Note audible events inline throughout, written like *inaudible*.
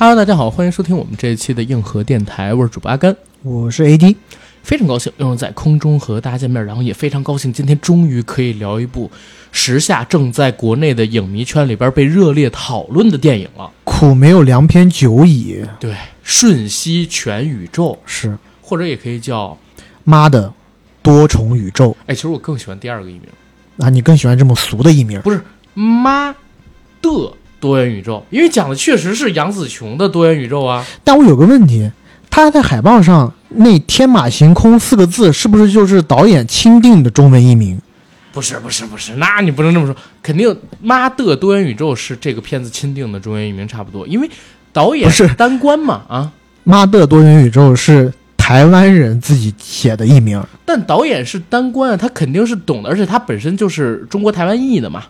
Hello，大家好，欢迎收听我们这一期的硬核电台，我是主播阿甘，我是 AD，非常高兴又能在空中和大家见面，然后也非常高兴今天终于可以聊一部时下正在国内的影迷圈里边被热烈讨论的电影了。苦没有良篇久矣，对，《瞬息全宇宙》是或者也可以叫，妈的多重宇宙哎，其实我更喜欢第二个译名，啊！你更喜欢这么俗的译名？不是妈的多元宇宙，因为讲的确实是杨紫琼的多元宇宙啊。但我有个问题，他在海报上那“天马行空”四个字，是不是就是导演钦定的中文译名？不是不是不是，那你不能这么说，肯定妈的多元宇宙是这个片子钦定的中文译名差不多，因为导演不是单关嘛啊，妈的多元宇宙是台湾人自己写的译名，但导演是单关啊，他肯定是懂的，而且他本身就是中国台湾裔的嘛，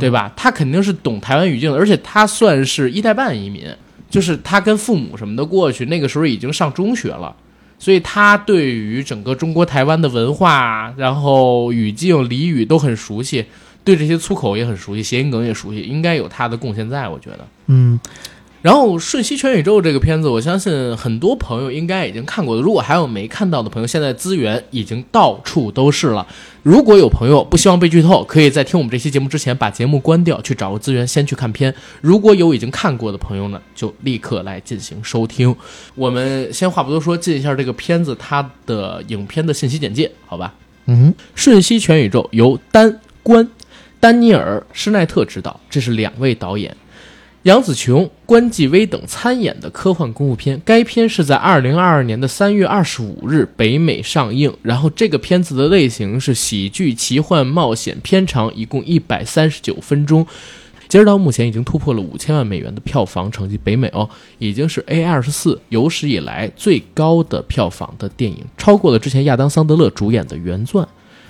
对吧？他肯定是懂台湾语境的，而且他算是一代半移民，就是他跟父母什么的过去，那个时候已经上中学了，所以他对于整个中国台湾的文化，然后语境、俚语都很熟悉，对这些粗口也很熟悉，谐音梗也熟悉，应该有他的贡献在，我觉得。嗯，然后《瞬息全宇宙》这个片子，我相信很多朋友应该已经看过了。如果还有没看到的朋友，现在资源已经到处都是了。如果有朋友不希望被剧透，可以在听我们这期节目之前把节目关掉，去找个资源先去看片。如果有已经看过的朋友呢，就立刻来进行收听。我们先话不多说，进一下这个片子它的影片的信息简介，好吧？嗯，《瞬息全宇宙》由丹关、丹尼尔·施奈特执导，这是两位导演。杨紫琼、关继威等参演的科幻公路片，该片是在二零二二年的三月二十五日北美上映。然后这个片子的类型是喜剧、奇幻、冒险，片长一共一百三十九分钟。截止到目前，已经突破了五千万美元的票房成绩，北美哦，已经是 A 二十四有史以来最高的票房的电影，超过了之前亚当·桑德勒主演的《原钻》。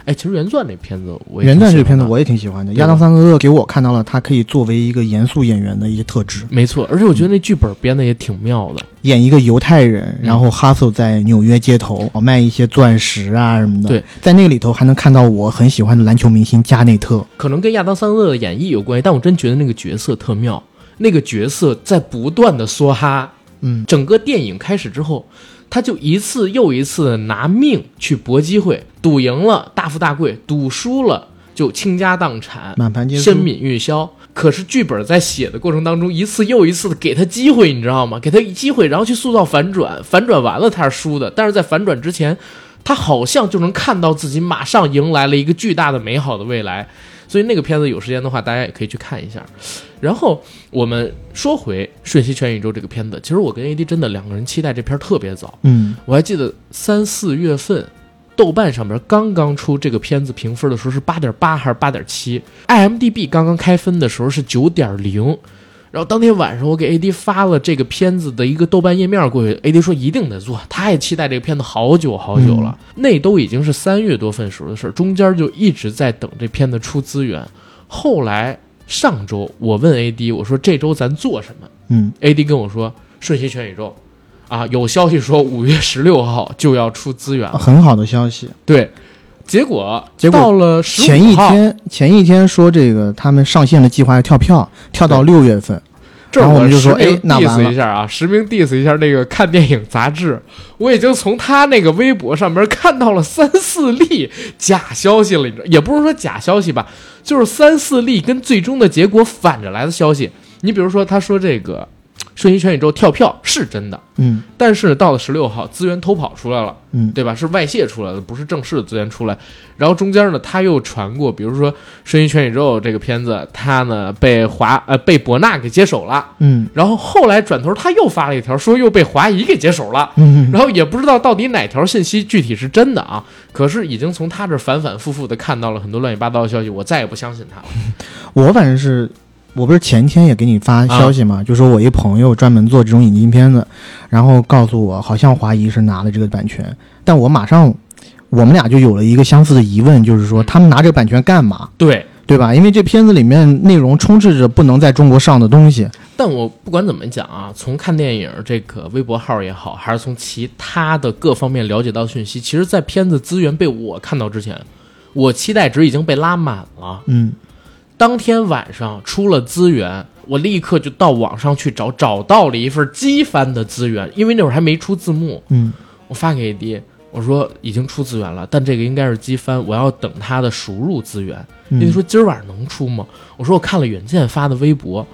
哎，其实《原钻》那片子我也原钻这个片子我也挺喜欢的，亚当·桑德勒给我看到了他可以作为一个严肃演员的一些特质，没错，而且我觉得那剧本编的也挺妙的。演一个犹太人，嗯然后 hustle 在纽约街头卖一些钻石啊什么的。对，在那个里头还能看到我很喜欢的篮球明星加内特。可能跟亚当·桑德勒的演绎有关系，但我真觉得那个角色特妙，那个角色在不断的梭哈。嗯，整个电影开始之后，他就一次又一次的拿命去搏机会，赌赢了大富大贵，赌输了就倾家荡产，满盘皆输身泯玉消。可是剧本在写的过程当中，一次又一次的给他机会，你知道吗？给他机会，然后去塑造反转，反转完了他是输的，但是在反转之前，他好像就能看到自己马上迎来了一个巨大的美好的未来。所以那个片子有时间的话，大家也可以去看一下。然后我们说回《瞬息全宇宙》这个片子，其实我跟 AD 真的两个人期待这片儿特别早。嗯，我还记得三四月份，豆瓣上边刚刚出这个片子评分的时候是八点八还是八点七，IMDB 刚刚开分的时候是九点零。然后当天晚上，我给 AD 发了这个片子的一个豆瓣页面过去，AD 说一定得做，他也期待这个片子好久好久了。那都已经是三月多份时候的事儿，中间就一直在等这片子出资源。后来上周我问 AD，我说这周咱做什么？嗯，AD 跟我说《瞬息全宇宙》，啊，有消息说五月十六号就要出资源了。很好的消息。对，结果结果到了15前一，天，前一天说这个他们上线的计划要跳票，跳到六月份。然后我们就说哎那完 diss 了一下啊，实名 diss 一下那个看电影杂志，我已经从他那个微博上面看到了三四例假消息了，你知道，也不是说假消息吧，就是三四例跟最终的结果反着来的消息。你比如说，他说这个《瞬息全宇宙》跳票是真的，嗯但是到了十六号，资源偷跑出来了。嗯，对吧？是外泄出来的，不是正式的资源出来。然后中间呢，他又传过，比如说《瞬息全宇宙》这个片子，他呢被华呃被博纳给接手了。嗯然后后来转头他又发了一条，说又被华谊给接手了。嗯，然后也不知道到底哪条信息具体是真的啊。可是已经从他这反反复复的看到了很多乱七八糟的消息，我再也不相信他了。*laughs* 我反正是，我不是前天也给你发消息啊嘛，就说我一朋友专门做这种引进片子，然后告诉我好像华谊是拿了这个版权，但我马上我们俩就有了一个相似的疑问，就是说他们拿这个版权干嘛？对，对吧？因为这片子里面内容充斥着不能在中国上的东西。但我不管怎么讲啊，从看电影这个微博号也好，还是从其他的各方面了解到讯息，其实，在片子资源被我看到之前，我期待值已经被拉满了。嗯当天晚上出了资源，我立刻就到网上去找，找到了一份机翻的资源，因为那会儿还没出字幕，嗯我发给 AD，我说已经出资源了，但这个应该是机翻，我要等它的输入资源。嗯，AD 说今儿晚上能出吗？我说我看了远见发的微博，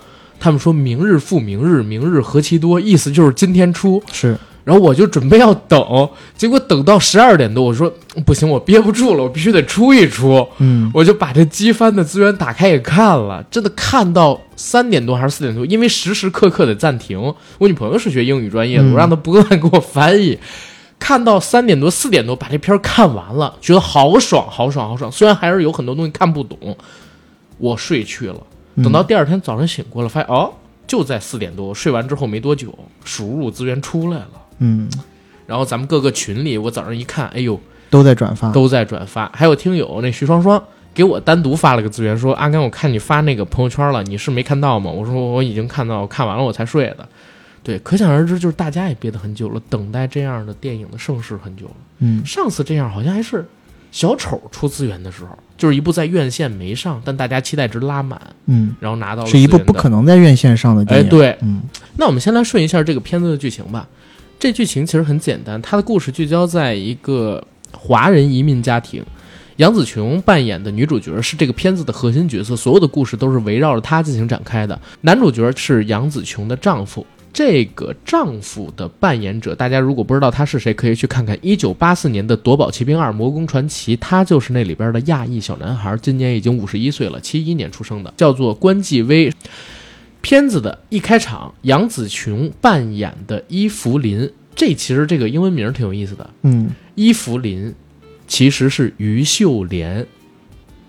他们说明日复明日，明日何其多，意思就是今天出。是然后我就准备要等，结果等到十二点多，我说不行，我憋不住了，我必须得出一出。嗯我就把这机翻的资源打开也看了，真的看到三点多还是四点多，因为时时刻刻得暂停。我女朋友是学英语专业的，嗯我让她不断给我翻译。看到三点多四点多把这片儿看完了，觉得好爽好爽好爽。虽然还是有很多东西看不懂，我睡去了。嗯等到第二天早上醒过来，发现哦，就在四点多睡完之后没多久，输入资源出来了。嗯然后咱们各个群里，我早上一看，哎呦，都在转发，都在转发。还有听友那徐双双给我单独发了个资源，说阿甘，我看你发那个朋友圈了，你是没看到吗？我说我已经看到，我看完了我才睡的。对，可想而知，就是大家也憋得很久了，等待这样的电影的盛世很久了。嗯上次这样好像还是小丑出资源的时候，就是一部在院线没上，但大家期待值拉满，嗯，然后拿到了是一部不可能在院线上的电哎，影。，对，嗯那我们先来顺一下这个片子的剧情吧。这剧情其实很简单，它的故事聚焦在一个华人移民家庭，杨紫琼扮演的女主角是这个片子的核心角色，所有的故事都是围绕着她进行展开的。男主角是杨紫琼的丈夫。这个丈夫的扮演者，大家如果不知道他是谁，可以去看看一九八四年的《夺宝奇兵二：魔宫传奇》，他就是那里边的亚裔小男孩，今年已经五十一岁了，七一年出生的，叫做关继威。片子的一开场，杨紫琼扮演的伊芙琳，这其实这个英文名儿挺有意思的。嗯。伊芙琳其实是于秀莲，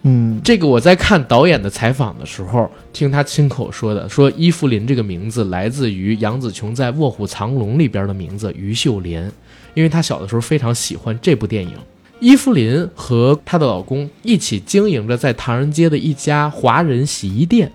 嗯。这个我在看导演的采访的时候，听他亲口说的，说伊芙琳这个名字来自于杨紫琼在《卧虎藏龙》里边的名字于秀莲，因为她小的时候非常喜欢这部电影。伊芙琳和她的老公一起经营着在唐人街的一家华人洗衣店，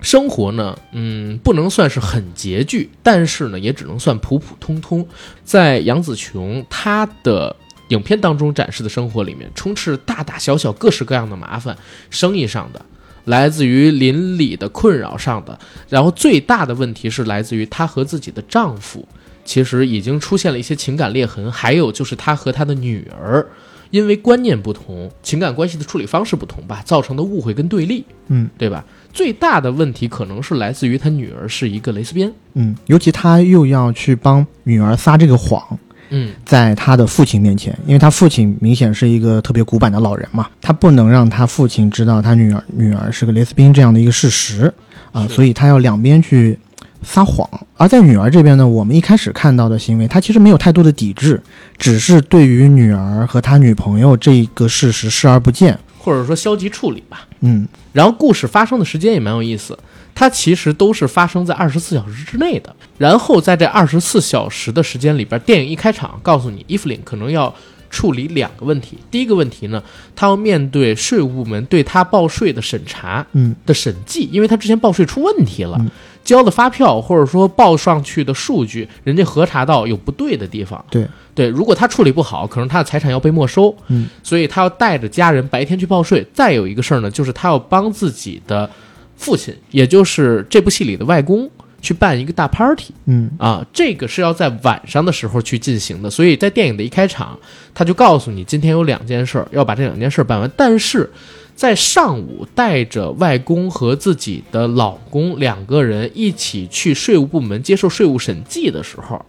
生活呢，嗯，不能算是很拮据，但是呢，也只能算普普通通。在杨紫琼她的影片当中展示的生活里面，充斥大大小小各式各样的麻烦，生意上的，来自于邻里的困扰上的，然后最大的问题是来自于她和自己的丈夫，其实已经出现了一些情感裂痕，还有就是她和她的女儿。因为观念不同，情感关系的处理方式不同吧，造成的误会跟对立，嗯对吧？最大的问题可能是来自于他女儿是一个蕾丝边，嗯，尤其他又要去帮女儿撒这个谎，嗯，在他的父亲面前，因为他父亲明显是一个特别古板的老人嘛，他不能让他父亲知道他女儿女儿是个蕾丝边这样的一个事实啊、所以他要两边去撒谎。而在女儿这边呢，我们一开始看到的行为，他其实没有太多的抵制，只是对于女儿和他女朋友这个事实视而不见。或者说消极处理吧。嗯然后故事发生的时间也蛮有意思，它其实都是发生在二十四小时之内的。然后在这二十四小时的时间里边，电影一开场告诉你，伊芙琳可能要处理两个问题。第一个问题呢，他要面对税务部门对他报税的审查嗯的审计，因为他之前报税出问题了，嗯交的发票或者说报上去的数据，人家核查到有不对的地方。对对，如果他处理不好，可能他的财产要被没收。嗯，所以他要带着家人白天去报税。再有一个事儿呢，就是他要帮自己的父亲，也就是这部戏里的外公，去办一个大 party 嗯啊。这个是要在晚上的时候去进行的。所以在电影的一开场，他就告诉你，今天有两件事儿，要把这两件事儿办完。但是在上午带着外公和自己的老公两个人一起去税务部门接受税务审计的时候，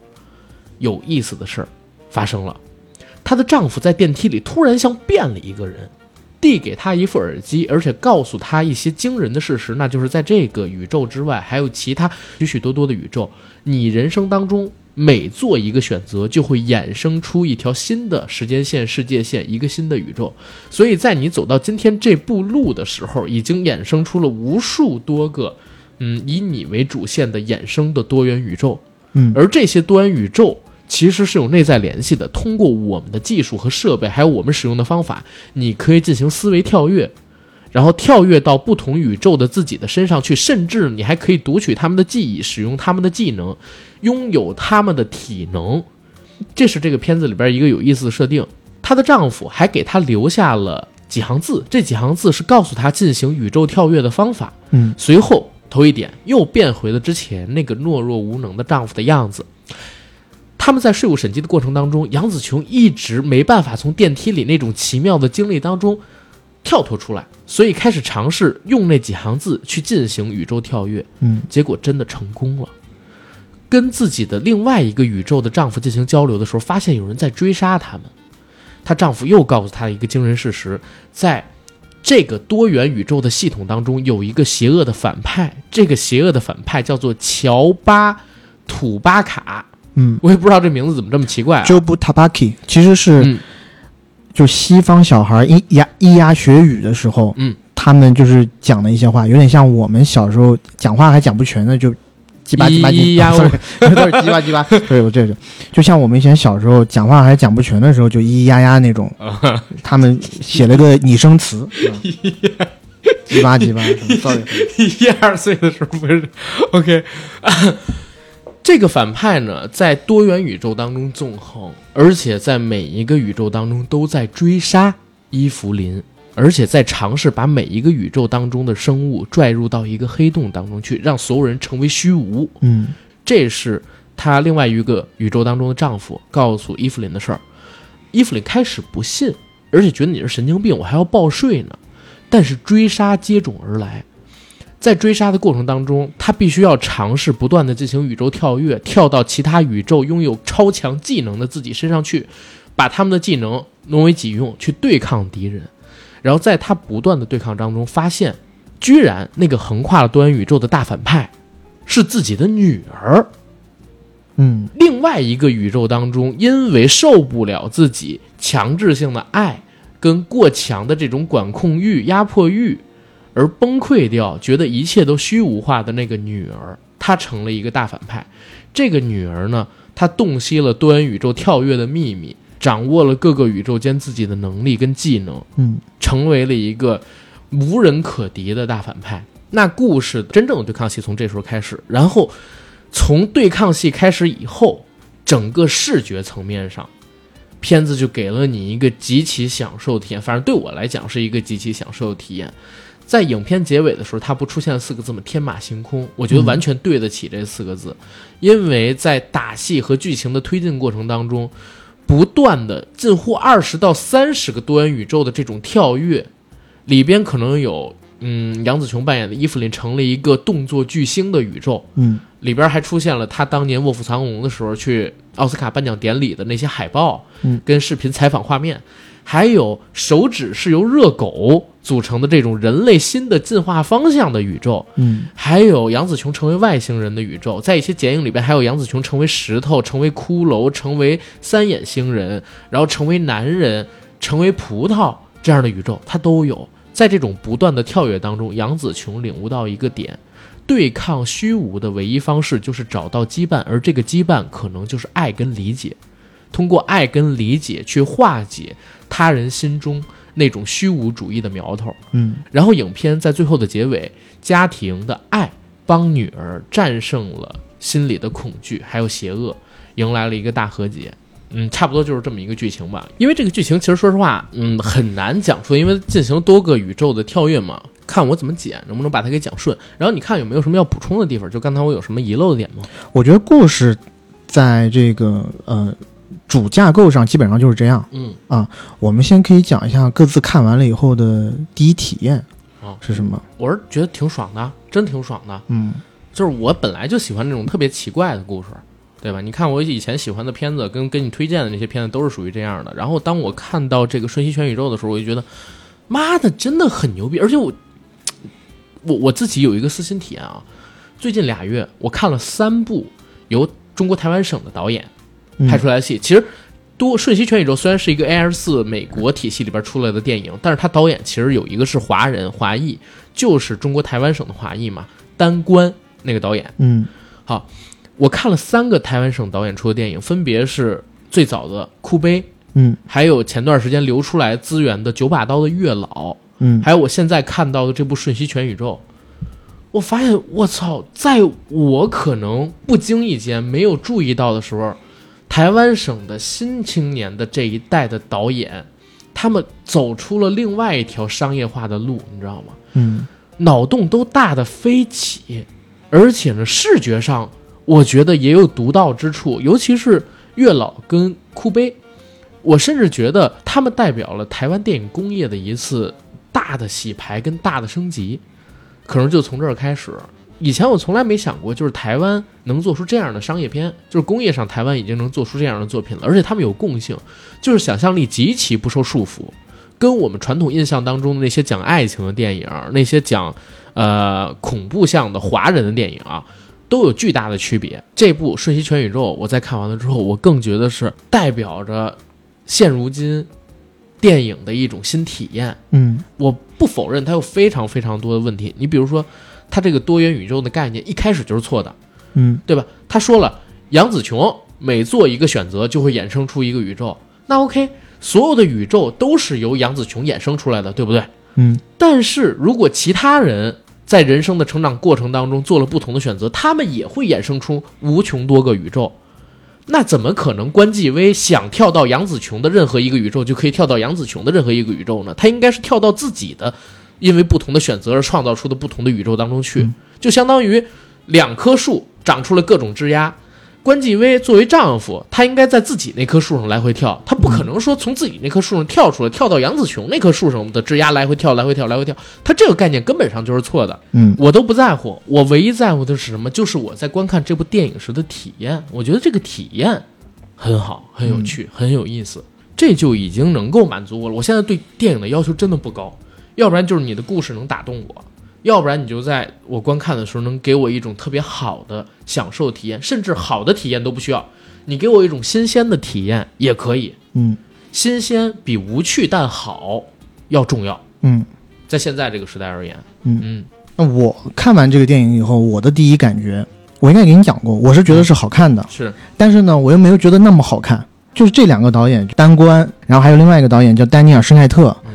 有意思的事儿发生了。她的丈夫在电梯里突然像变了一个人，递给她一副耳机，而且告诉她一些惊人的事实，那就是在这个宇宙之外，还有其他许许多多的宇宙。你人生当中每做一个选择，就会衍生出一条新的时间线、世界线，一个新的宇宙。所以在你走到今天这步路的时候，已经衍生出了无数多个，嗯，以你为主线的衍生的多元宇宙。嗯而这些多元宇宙其实是有内在联系的。通过我们的技术和设备，还有我们使用的方法，你可以进行思维跳跃，然后跳跃到不同宇宙的自己的身上去，甚至你还可以读取他们的记忆，使用他们的技能，拥有他们的体能。这是这个片子里边一个有意思的设定。她的丈夫还给她留下了几行字，这几行字是告诉她进行宇宙跳跃的方法。嗯随后头一点又变回了之前那个懦弱无能的丈夫的样子。他们在税务审计的过程当中，杨子琼一直没办法从电梯里那种奇妙的经历当中跳脱出来，所以开始尝试用那几行字去进行宇宙跳跃。嗯结果真的成功了。跟自己的另外一个宇宙的丈夫进行交流的时候，发现有人在追杀他们。她丈夫又告诉她一个惊人事实，在这个多元宇宙的系统当中，有一个邪恶的反派，这个邪恶的反派叫做乔巴土巴卡。嗯。我也不知道这名字怎么这么奇怪啊。，Jobu Tabaki 其实是、嗯。就西方小孩咿呀咿呀学语的时候，嗯，他们就是讲的一些话，有点像我们小时候讲话还讲不全的就。鸡巴鸡巴咿鸡呀巴都是鸡巴鸡巴，*laughs* 对，我这是，*laughs* 就像我们以前小时候讲话还讲不全的时候，就咿咿呀呀那种，他们写了个拟声词，*laughs* 叽巴叽巴，sorry，一二岁的时候不是，OK，这个反派呢，在多元宇宙当中纵横，而且在每一个宇宙当中都在追杀伊芙琳，而且在尝试把每一个宇宙当中的生物拽入到一个黑洞当中去，让所有人成为虚无。嗯这是她另外一个宇宙当中的丈夫告诉伊芙琳的事儿。伊芙琳开始不信，而且觉得你是神经病，我还要报税呢。但是追杀接踵而来，在追杀的过程当中，他必须要尝试不断的进行宇宙跳跃，跳到其他宇宙拥有超强技能的自己身上去，把他们的技能挪为己用，去对抗敌人。然后在他不断的对抗当中，发现居然那个横跨了多元宇宙的大反派是自己的女儿。嗯另外一个宇宙当中，因为受不了自己强制性的爱跟过强的这种管控欲、压迫欲而崩溃掉，觉得一切都虚无化的那个女儿，她成了一个大反派。这个女儿呢，她洞悉了多元宇宙跳跃的秘密，掌握了各个宇宙间自己的能力跟技能，嗯成为了一个无人可敌的大反派。那故事真正的对抗戏从这时候开始，然后从对抗戏开始以后，整个视觉层面上，片子就给了你一个极其享受的体验。反正对我来讲是一个极其享受的体验。在影片结尾的时候，它不出现四个字吗？天马行空，我觉得完全对得起这四个字，因为在打戏和剧情的推进过程当中，不断的近乎二十到三十个多元宇宙的这种跳跃，里边可能有嗯杨紫琼扮演的伊芙琳成了一个动作巨星的宇宙，嗯。里边还出现了她当年《卧虎藏龙》的时候去奥斯卡颁奖典礼的那些海报，嗯，跟视频采访画面，还有手指是由热狗组成的这种人类新的进化方向的宇宙，嗯还有杨紫琼成为外星人的宇宙，在一些剪影里边还有杨紫琼成为石头、成为骷髅、成为三眼星人，然后成为男人、成为葡萄这样的宇宙，它都有。在这种不断的跳跃当中，杨紫琼领悟到一个点：对抗虚无的唯一方式就是找到羁绊，而这个羁绊可能就是爱跟理解。通过爱跟理解去化解他人心中那种虚无主义的苗头。嗯然后影片在最后的结尾，家庭的爱帮女儿战胜了心里的恐惧，还有邪恶，迎来了一个大和解。嗯，差不多就是这么一个剧情吧。因为这个剧情其实说实话，嗯，很难讲述，因为进行多个宇宙的跳跃嘛，看我怎么剪，能不能把它给讲顺。然后你看有没有什么要补充的地方？就刚才我有什么遗漏的点吗？我觉得故事在这个呃主架构上基本上就是这样。嗯啊，我们先可以讲一下各自看完了以后的第一体验啊是什么？我是觉得挺爽的，真挺爽的。嗯就是我本来就喜欢那种特别奇怪的故事，对吧？你看我以前喜欢的片子，跟跟你推荐的那些片子都是属于这样的。然后当我看到这个瞬息全宇宙的时候，我就觉得，妈的，真的很牛逼！而且我，我我自己有一个私心体验啊，最近俩月我看了三部由中国台湾省的导演嗯拍出来的戏，其实。多瞬息全宇宙虽然是一个 A R 四美国体系里边出来的电影，但是他导演其实有一个是华人华裔，就是中国台湾省的华裔嘛，丹官那个导演。嗯好我看了三个台湾省导演出的电影，分别是最早的《哭悲》，嗯还有前段时间流出来资源的《九把刀的月老》，嗯还有我现在看到的这部《瞬息全宇宙》。我发现，我操，在我可能不经意间没有注意到的时候，台湾省的新青年的这一代的导演，他们走出了另外一条商业化的路，你知道吗？嗯脑洞都大的飞起，而且呢，视觉上我觉得也有独到之处，尤其是月老跟哭悲，我甚至觉得他们代表了台湾电影工业的一次大的洗牌跟大的升级，可能就从这儿开始。以前我从来没想过，就是台湾能做出这样的商业片，就是工业上台湾已经能做出这样的作品了，而且他们有共性，就是想象力极其不受束缚，跟我们传统印象当中的那些讲爱情的电影，那些讲呃恐怖向的华人的电影啊，都有巨大的区别。这部《瞬息全宇宙》，我在看完了之后，我更觉得是代表着现如今电影的一种新体验。嗯我不否认它有非常非常多的问题，你比如说，它这个多元宇宙的概念一开始就是错的，嗯对吧？他说了，杨紫琼每做一个选择就会衍生出一个宇宙，那 OK，所有的宇宙都是由杨紫琼衍生出来的，对不对？嗯但是如果其他人在人生的成长过程当中做了不同的选择，他们也会衍生出无穷多个宇宙。那怎么可能关继威想跳到杨紫琼的任何一个宇宙就可以跳到杨紫琼的任何一个宇宙呢？他应该是跳到自己的，因为不同的选择而创造出的不同的宇宙当中去，就相当于两棵树长出了各种枝丫。关继威作为丈夫，他应该在自己那棵树上来回跳，他不可能说从自己那棵树上跳出来，跳到杨子琼那棵树上的枝丫来回跳，来回跳，来回跳。他这个概念根本上就是错的。嗯我都不在乎，我唯一在乎的是什么？就是我在观看这部电影时的体验。我觉得这个体验很好，很有趣，很有意思，这就已经能够满足我了。我现在对电影的要求真的不高，要不然就是你的故事能打动我，要不然你就在我观看的时候能给我一种特别好的享受体验，甚至好的体验都不需要，你给我一种新鲜的体验也可以。嗯。新鲜比无趣但好要重要，嗯。在现在这个时代而言，嗯。嗯。那我看完这个电影以后，我的第一感觉，我应该给你讲过，我是觉得是好看的，是。但是呢，我又没有觉得那么好看。就是这两个导演，丹官，然后还有另外一个导演叫丹尼尔·施奈特，嗯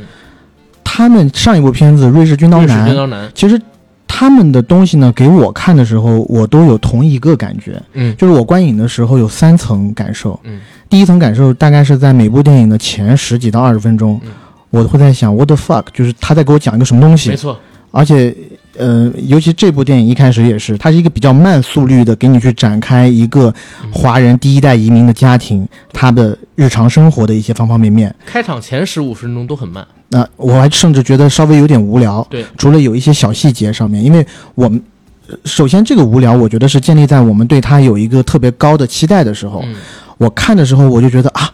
他们上一部片子《瑞士军刀男军》，刀男，其实他们的东西呢，给我看的时候，我都有同一个感觉，嗯。就是我观影的时候有三层感受。嗯。第一层感受大概是在每部电影的前十几到二十分钟，嗯。我会在想 what the fuck，就是他在给我讲一个什么东西。没，错，而且。呃，尤其这部电影一开始也是，它是一个比较慢速率的，给你去展开一个嗯华人第一代移民的家庭，他的日常生活的一些方方面面。开场前十五分钟都很慢，那、我还甚至觉得稍微有点无聊。对，除了有一些小细节上面，因为我们呃首先这个无聊，我觉得是建立在我们对他有一个特别高的期待的时候。嗯我看的时候，我就觉得啊，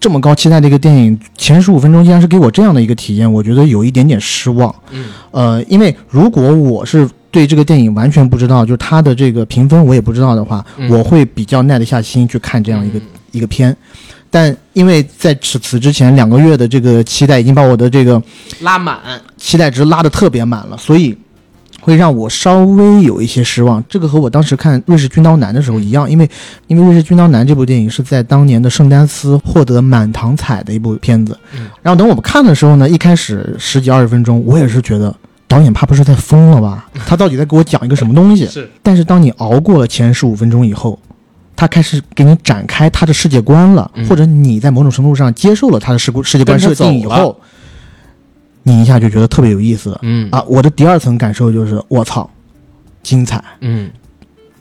这么高期待的一个电影，前十五分钟竟然是给我这样的一个体验，我觉得有一点点失望。嗯呃，因为如果我是对这个电影完全不知道，就是它的这个评分我也不知道的话，嗯我会比较耐得下心去看这样一个、嗯一个片。但因为在此此之前两个月的这个期待，已经把我的这个拉满，期待值拉得特别满了，所以会让我稍微有一些失望。这个和我当时看《瑞士军刀男》的时候一样，因为因为《瑞士军刀男》这部电影是在当年的圣丹斯获得满堂彩的一部片子。嗯然后等我们看的时候呢，一开始十几二十分钟，我也是觉得导演怕不是在疯了吧？*laughs* 他到底在给我讲一个什么东西？是但是当你熬过了前十五分钟以后，他开始给你展开他的世界观了，嗯或者你在某种程度上接受了他的世故世界观设定以后，你一下就觉得特别有意思嗯啊！我的第二层感受就是我操，精彩！嗯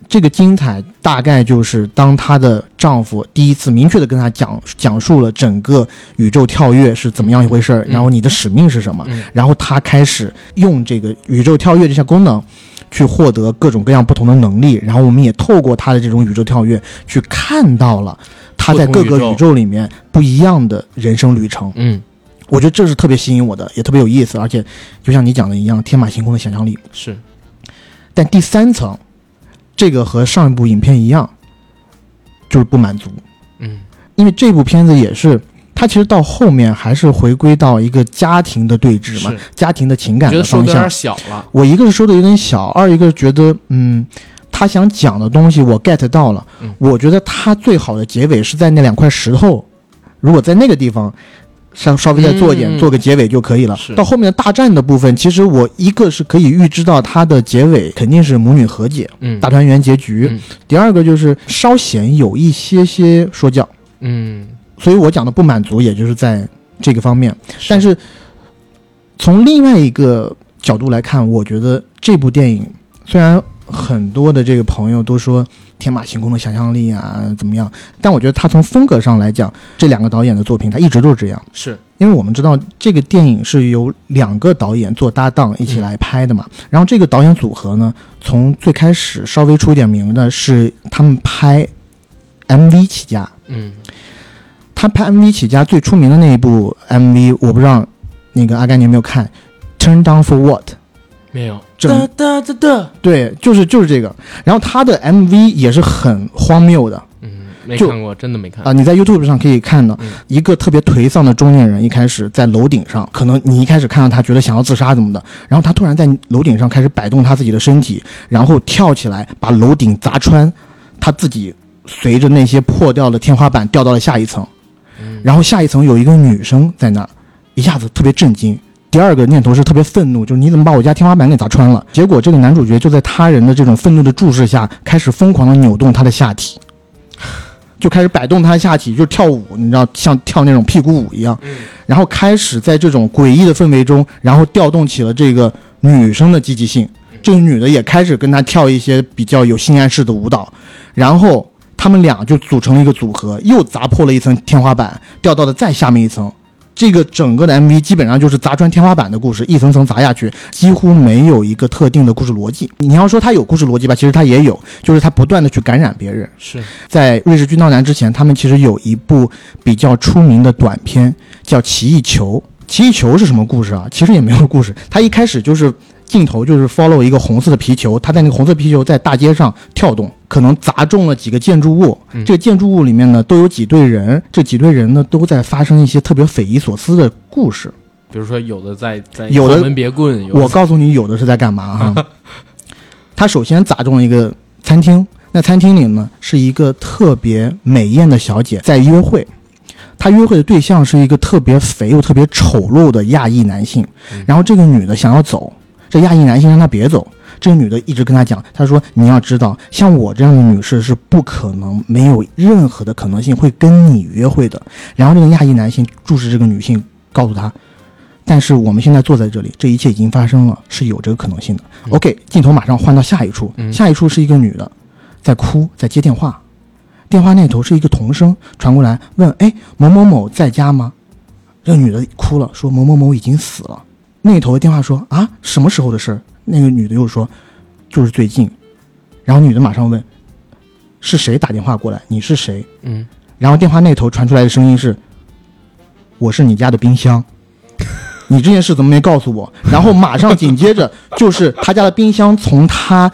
这个精彩大概就是当她的丈夫第一次明确的跟她讲讲述了整个宇宙跳跃是怎么样一回事儿，嗯然后你的使命是什么，嗯然后她开始用这个宇宙跳跃这项功能。去获得各种各样不同的能力，然后我们也透过她的这种宇宙跳跃，去看到了她在各个宇宙里面不一样的人生旅程。嗯我觉得这是特别吸引我的，也特别有意思，而且就像你讲的一样，天马行空的想象力。是但第三层，这个和上一部影片一样，就是不满足，嗯因为这部片子也是，它其实到后面还是回归到一个家庭的对峙嘛是，家庭的情感觉的方向得说的有点。小了，我一个是说的有点小，二一个是觉得，嗯，他想讲的东西我 get 到了。嗯我觉得他最好的结尾是在那两块石头，如果在那个地方。稍稍微再做一点，嗯做个结尾就可以了。到后面的大战的部分，其实我一个是可以预知到它的结尾肯定是母女和解，嗯。大团圆结局。嗯。第二个就是稍显有一些些说教，嗯，所以我讲的不满足，也就是在这个方面。但是从另外一个角度来看，我觉得这部电影虽然很多的这个朋友都说天马行空的想象力啊怎么样，但我觉得他从风格上来讲，这两个导演的作品他一直都是这样。是。因为我们知道这个电影是由两个导演做搭档一起来拍的嘛，然后这个导演组合呢，从最开始稍微出一点名的是他们拍 MV 起家，嗯，他拍 MV 起家最出名的那一部 MV，我不知道那个阿甘你有没有看，Turn Down for What？没有。整哒哒哒哒，对，就是就是这个，然后他的 MV 也是很荒谬的嗯，没看过，真的没看啊，。你在 YouTube 上可以看到嗯一个特别颓丧的中年人，一开始在楼顶上，可能你一开始看到他觉得想要自杀怎么的，然后他突然在楼顶上开始摆动他自己的身体，然后跳起来把楼顶砸穿，他自己随着那些破掉的天花板掉到了下一层，嗯然后下一层有一个女生在那儿，一下子特别震惊。第二个念头是特别愤怒，就是你怎么把我家天花板给砸穿了？结果这个男主角就在他人的这种愤怒的注视下，开始疯狂的扭动他的下体，就开始摆动他的下体，就跳舞，你知道，像跳那种屁股舞一样。嗯然后开始在这种诡异的氛围中，然后调动起了这个女生的积极性。这个女的也开始跟他跳一些比较有性暗示的舞蹈，然后他们俩就组成了一个组合，又砸破了一层天花板，掉到了再下面一层。这个整个的 MV 基本上就是砸穿天花板的故事，一层层砸下去，几乎没有一个特定的故事逻辑。你要说它有故事逻辑吧，其实它也有，就是它不断的去感染别人。是在《瑞士军刀男》之前，他们其实有一部比较出名的短片，叫《奇异球》。奇异球是什么故事啊？其实也没有故事，它一开始就是镜头就是 follow 一个红色的皮球，它在那个红色皮球在大街上跳动，可能砸中了几个建筑物。嗯这个建筑物里面呢都有几队人，这几队人呢都在发生一些特别匪夷所思的故事。比如说有的在在有的门别棍，我告诉你，有的是在干嘛哈？*laughs* 他首先砸中了一个餐厅，那餐厅里呢是一个特别美艳的小姐在约会，她约会的对象是一个特别肥又特别丑陋的亚裔男性，然后这个女的想要走，这亚裔男性让她别走。这个女的一直跟他讲，他说：“你要知道，像我这样的女士是不可能没有任何的可能性会跟你约会的。”然后这个亚裔男性注视这个女性，告诉他：“但是我们现在坐在这里，这一切已经发生了，是有这个可能性的。OK，镜头马上换到下一处，嗯下一处是一个女的在哭，在接电话，电话那头是一个童声传过来，问：“哎，某某某在家吗？”这个女的哭了，说：“某某某已经死了。”那头的电话说：“啊，什么时候的事儿？”那个女的又说：“就是最近。”然后女的马上问：“是谁打电话过来？你是谁？”嗯，然后电话那头传出来的声音是：“我是你家的冰箱，你这件事怎么没告诉我？”然后马上紧接着就是他家的冰箱从他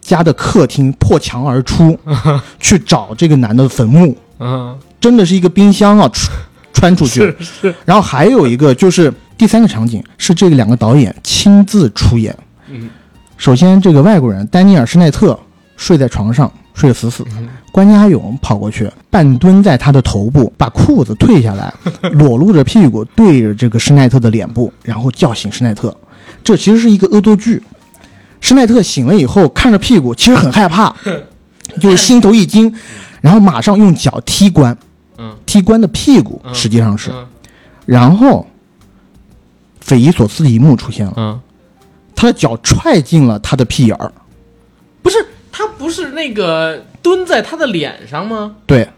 家的客厅破墙而出，*laughs* 去找这个男的坟墓，嗯，真的是一个冰箱啊，穿穿出去。是是，然后还有一个就是第三个场景是这个两个导演亲自出演。嗯，首先这个外国人丹尼尔施奈特睡在床上睡得死死的，关家勇跑过去半蹲在他的头部，把裤子退下来，*laughs* 裸露着屁股对着这个施奈特的脸部，然后叫醒施奈特。这其实是一个恶作剧。施奈特醒了以后看着屁股，其实很害怕，*laughs* 就是心头一惊，然后马上用脚踢关，嗯踢关的屁股，嗯实际上是。嗯然后，匪夷所思的一幕出现了，嗯，他的脚踹进了他的屁眼儿。不是他不是那个蹲在他的脸上吗？对，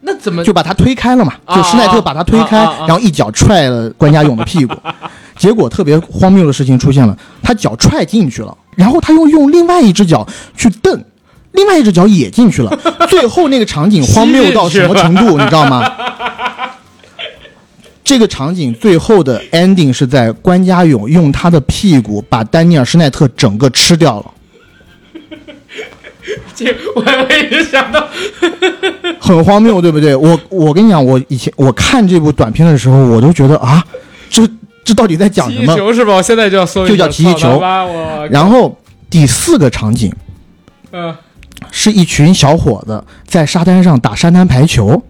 那怎么就把他推开了嘛，啊就施耐特把他推开，然后一脚踹了关家勇的屁股。*laughs* 结果特别荒谬的事情出现了，他脚踹进去了，然后他又用另外一只脚去蹬，另外一只脚也进去了。最后那个场景荒谬到什么程度，*laughs* 你知道吗？这个场景最后的 ending 是在关家勇用他的屁股把丹尼尔施奈特整个吃掉了。*laughs* 这我我已经想到，*laughs* *laughs* 很荒谬，对不对？我我跟你讲，我以前我看这部短片的时候，我都觉得啊，这这到底在讲什么？球是吧？我现在就要搜就叫奇异球然后第四个场景嗯是一群小伙子在沙滩上打沙滩排球，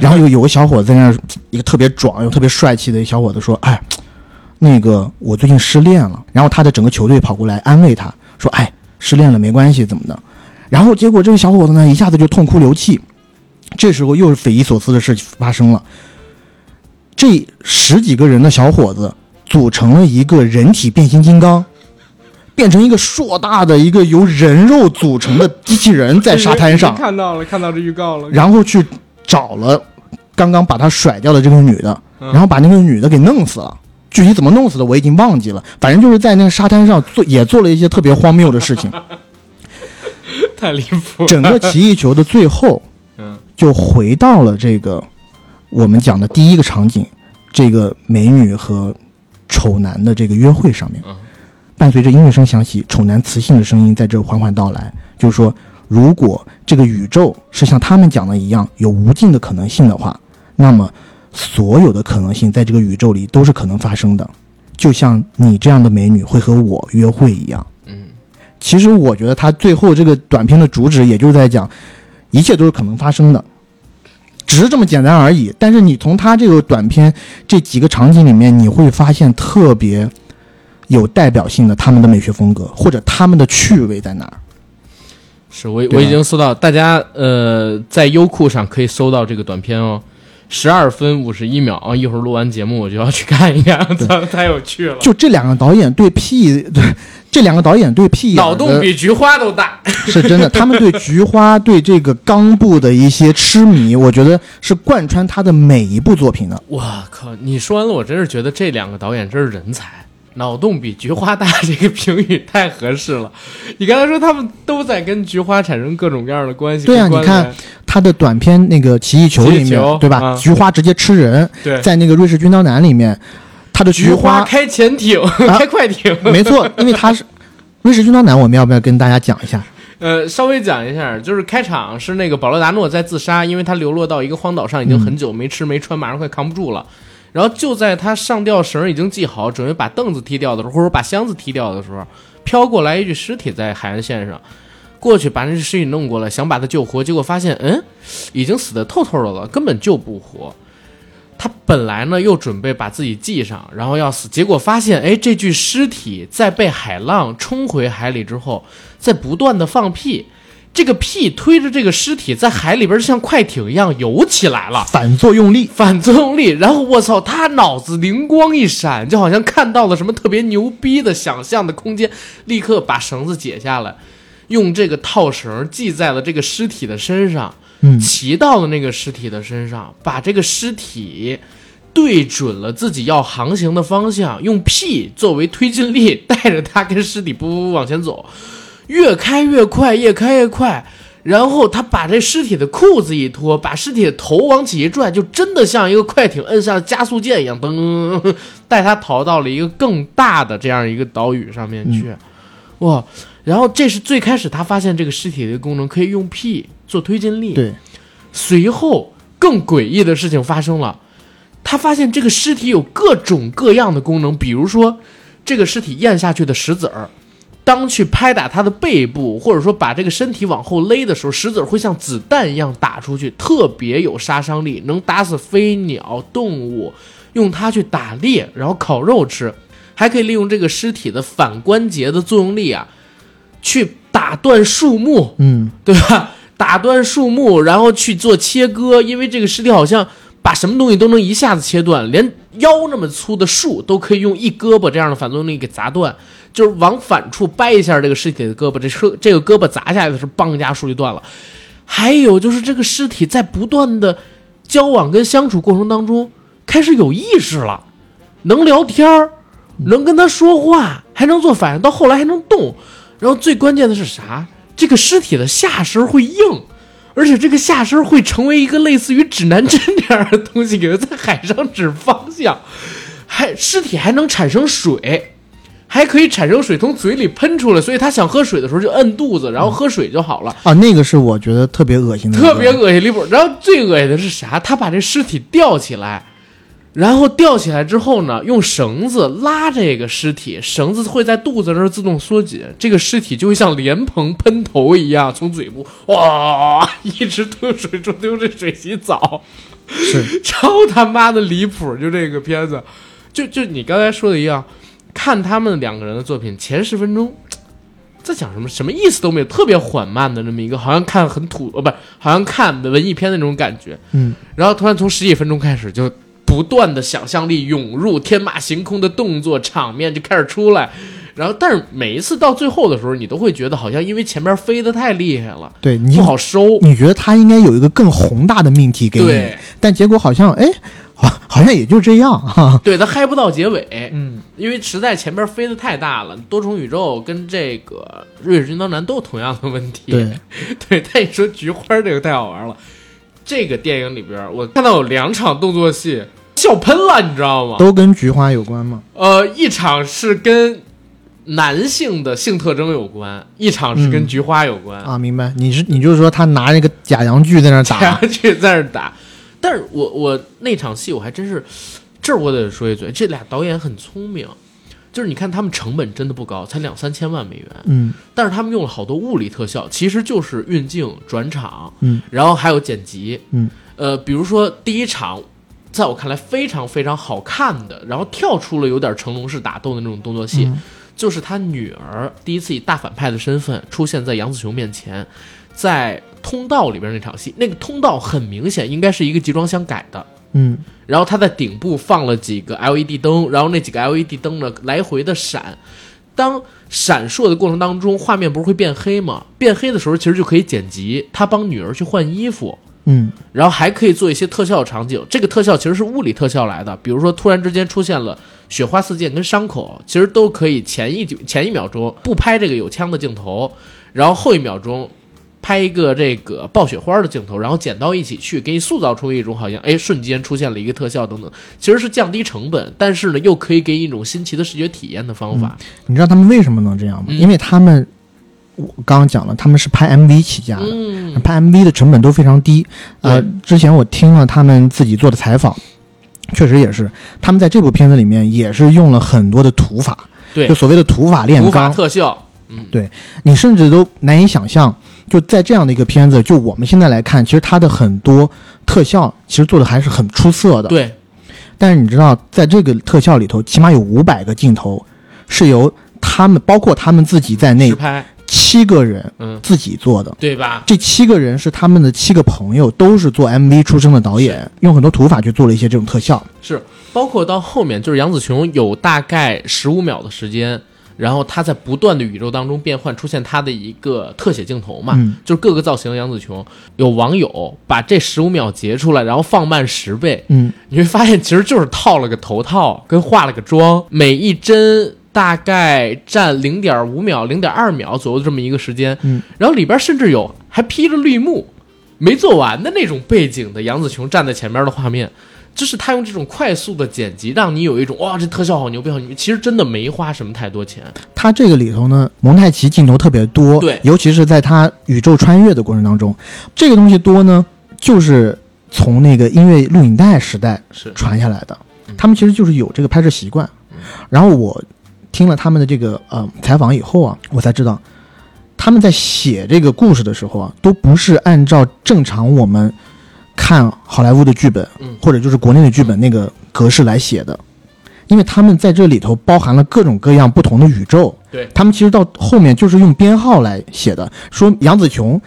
然后有有个小伙子在那儿，一个特别壮又特别帅气的一小伙子说：“哎，那个我最近失恋了。”然后他的整个球队跑过来安慰他说：“哎，失恋了没关系，怎么的？”然后结果这个小伙子呢一下子就痛哭流涕。这时候又是匪夷所思的事情发生了，这十几个人的小伙子组成了一个人体变形金刚，变成一个硕大的一个由人肉组成的机器人在沙滩上，*laughs* 看到了，看到这预告了，然后去找了刚刚把他甩掉的这个女的，嗯然后把那个女的给弄死了。具体怎么弄死的我已经忘记了，反正就是在那个沙滩上做也做了一些特别荒谬的事情。*laughs* 太离谱了。整个奇异球的最后，*laughs* 嗯，就回到了这个我们讲的第一个场景，这个美女和丑男的这个约会上面。嗯伴随着音乐声响起，丑男磁性的声音在这缓缓到来，就是说，如果这个宇宙是像他们讲的一样有无尽的可能性的话，那么所有的可能性在这个宇宙里都是可能发生的，就像你这样的美女会和我约会一样。嗯，其实我觉得他最后这个短片的主旨，也就是在讲，一切都是可能发生的，只是这么简单而已。但是你从他这个短片这几个场景里面，你会发现特别有代表性的他们的美学风格，或者他们的趣味在哪儿。是我我已经搜到，大家呃在优酷上可以搜到这个短片哦，十二分五十一秒啊！一会儿录完节目我就要去看一看，操，*laughs* 太有趣了。就这两个导演对屁，对这两个导演对屁脑的洞比菊花都大。*laughs* 是真的，他们对菊花、对这个冈部的一些痴迷，我觉得是贯穿他的每一部作品的。我靠！你说完了，我真是觉得这两个导演真是人才，脑洞比菊花大，这个评语太合适了。*laughs* 你刚才说他们都在跟菊花产生各种各样的关系，对啊你看他的短片那个奇异球里面，对吧？啊菊花直接吃人，对，在那个瑞士军刀男里面，他的菊花，*laughs* 开潜艇、开快艇，没错，*laughs* 因为他是瑞士军刀男，我们要不要跟大家讲一下？呃，稍微讲一下，就是开场是那个保罗达诺在自杀，因为他流落到一个荒岛上，已经很久没吃没穿，马上快扛不住了。然后就在他上吊绳已经系好，准备把凳子踢掉的时候，或者把箱子踢掉的时候，飘过来一具尸体在海岸线上，过去把那具尸体弄过来，想把他救活，结果发现，嗯，已经死得透透的了，根本救不活。他本来呢又准备把自己系上，然后要死，结果发现，哎，这具尸体在被海浪冲回海里之后，在不断的放屁，这个屁推着这个尸体在海里边像快艇一样游起来了。反作用力，反作用力，然后我操，他脑子灵光一闪，就好像看到了什么特别牛逼的想象的空间，立刻把绳子解下来，用这个套绳系在了这个尸体的身上，嗯。骑到了那个尸体的身上，把这个尸体对准了自己要航行的方向，用屁作为推进力，带着他跟尸体不不不往前走，越开越快，越开越快。然后他把这尸体的裤子一脱，把尸体的头往起一拽，就真的像一个快艇摁下了加速键一样，噔，带他逃到了一个更大的这样一个岛屿上面去。哇！然后这是最开始他发现这个尸体的功能，可以用屁做推进力。对，随后更诡异的事情发生了，他发现这个尸体有各种各样的功能，比如说这个尸体咽下去的石子儿，当去拍打它的背部，或者说把这个身体往后勒的时候，石子儿会像子弹一样打出去，特别有杀伤力，能打死飞鸟、动物，用它去打猎，然后烤肉吃，还可以利用这个尸体的反关节的作用力啊，去打断树木，嗯，对吧？打断树木，然后去做切割，因为这个尸体好像把什么东西都能一下子切断，连腰那么粗的树都可以用一胳膊这样的反作用力给砸断，就是往反处掰一下这个尸体的胳膊，这车这个胳膊砸下来的时候，梆一下树就断了。还有就是这个尸体在不断的交往跟相处过程当中，开始有意识了，能聊天儿，能跟他说话，还能做反应，到后来还能动。然后最关键的是啥？这个尸体的下身会硬，而且这个下身会成为一个类似于指南针这样的东西，给它在海上指方向。还尸体还能产生水，还可以产生水从嘴里喷出来，所以他想喝水的时候就摁肚子，然后喝水就好了。啊，那个是我觉得特别恶心的，特别恶心离谱。然后最恶心的是啥？他把这尸体吊起来，然后吊起来之后呢，用绳子拉这个尸体，绳子会在肚子那儿自动缩紧，这个尸体就会像莲蓬喷头一样，从嘴部哇一直吞水中丢这水洗澡，是 *laughs* 超他妈的离谱！就这个片子，就就你刚才说的一样，看他们两个人的作品前十分钟。在讲什么？什么意思都没有，特别缓慢的那么一个，好像看很土，呃，不是，好像看文艺片的那种感觉。嗯，然后突然从十几分钟开始就不不断的想象力涌入，天马行空的动作场面就开始出来。然后，但是每一次到最后的时候，你都会觉得好像因为前面飞得太厉害了，对你不好收。你觉得他应该有一个更宏大的命题给你对，但结果好像哎，好好像也就这样哈。对，他嗨不到结尾，嗯，因为实在前面飞得太大了。多重宇宙跟这个瑞士军刀男都有同样的问题。对，*laughs* 对，但你说菊花这个太好玩了。这个电影里边，我看到有两场动作戏笑喷了，你知道吗？都跟菊花有关吗？呃，一场是跟男性的性特征有关，一场是跟菊花有关。啊，明白。你是你就是说他拿那个假洋锯在那打，假洋锯在那打。但是我我那场戏我还真是，这儿我得说一嘴，这俩导演很聪明，就是你看他们成本真的不高，才两三千万美元，嗯但是他们用了好多物理特效，其实就是运镜、转场，嗯然后还有剪辑，嗯，呃，比如说第一场，在我看来非常非常好看的，然后跳出了有点成龙式打斗的那种动作戏，嗯就是他女儿第一次以大反派的身份出现在杨紫琼面前，在通道里边那场戏，那个通道很明显应该是一个集装箱改的。嗯然后他在顶部放了几个 LED 灯，然后那几个 LED 灯呢来回的闪。当闪烁的过程当中，画面不是会变黑吗？变黑的时候，其实就可以剪辑，他帮女儿去换衣服，嗯然后还可以做一些特效场景。这个特效其实是物理特效来的，比如说突然之间出现了雪花四溅跟伤口，其实都可以前一前一秒钟不拍这个有枪的镜头，然后后一秒钟拍一个这个爆雪花的镜头，然后剪到一起去，给你塑造出一种好像哎瞬间出现了一个特效等等，其实是降低成本，但是呢又可以给你一种新奇的视觉体验的方法。你知道他们为什么能这样吗？嗯因为他们我刚刚讲了，他们是拍 MV 起家的，嗯。拍 MV 的成本都非常低。呃，之前我听了他们自己做的采访，确实也是，他们在这部片子里面也是用了很多的土法，对。就所谓的土法炼钢，特效，你甚至都难以想象，就在这样的一个片子，就我们现在来看，其实它的很多特效其实做的还是很出色的。对，但是你知道，在这个特效里头，起码有五百个镜头是由他们，包括他们自己在内实，拍，七个人嗯，自己做的。对吧？这七个人是他们的七个朋友，都是做 MV 出身的导演，用很多土法去做了一些这种特效。是，包括到后面，就是杨紫琼有大概十五秒的时间，然后她在不断的宇宙当中变换，出现她的一个特写镜头嘛，嗯就是各个造型的杨紫琼。有网友把这十五秒截出来，然后放慢十倍，嗯，你会发现其实就是套了个头套，跟化了个妆，每一帧大概占零点五秒、零点二秒左右的这么一个时间，嗯，然后里边甚至有还披着绿幕。没做完的那种背景的杨紫琼站在前面的画面，就是他用这种快速的剪辑，让你有一种哇，这特效好牛逼，好牛逼。其实真的没花什么太多钱，他这个里头呢，蒙太奇镜头特别多，对尤其是在他宇宙穿越的过程当中，这个东西多呢，就是从那个音乐录影带时代是传下来的。他们其实就是有这个拍摄习惯。然后我听了他们的这个呃采访以后啊，我才知道，他们在写这个故事的时候啊，都不是按照正常我们看好莱坞的剧本，嗯或者就是国内的剧本那个格式来写的，因为他们在这里头包含了各种各样不同的宇宙。对他们其实到后面就是用编号来写的，说杨紫琼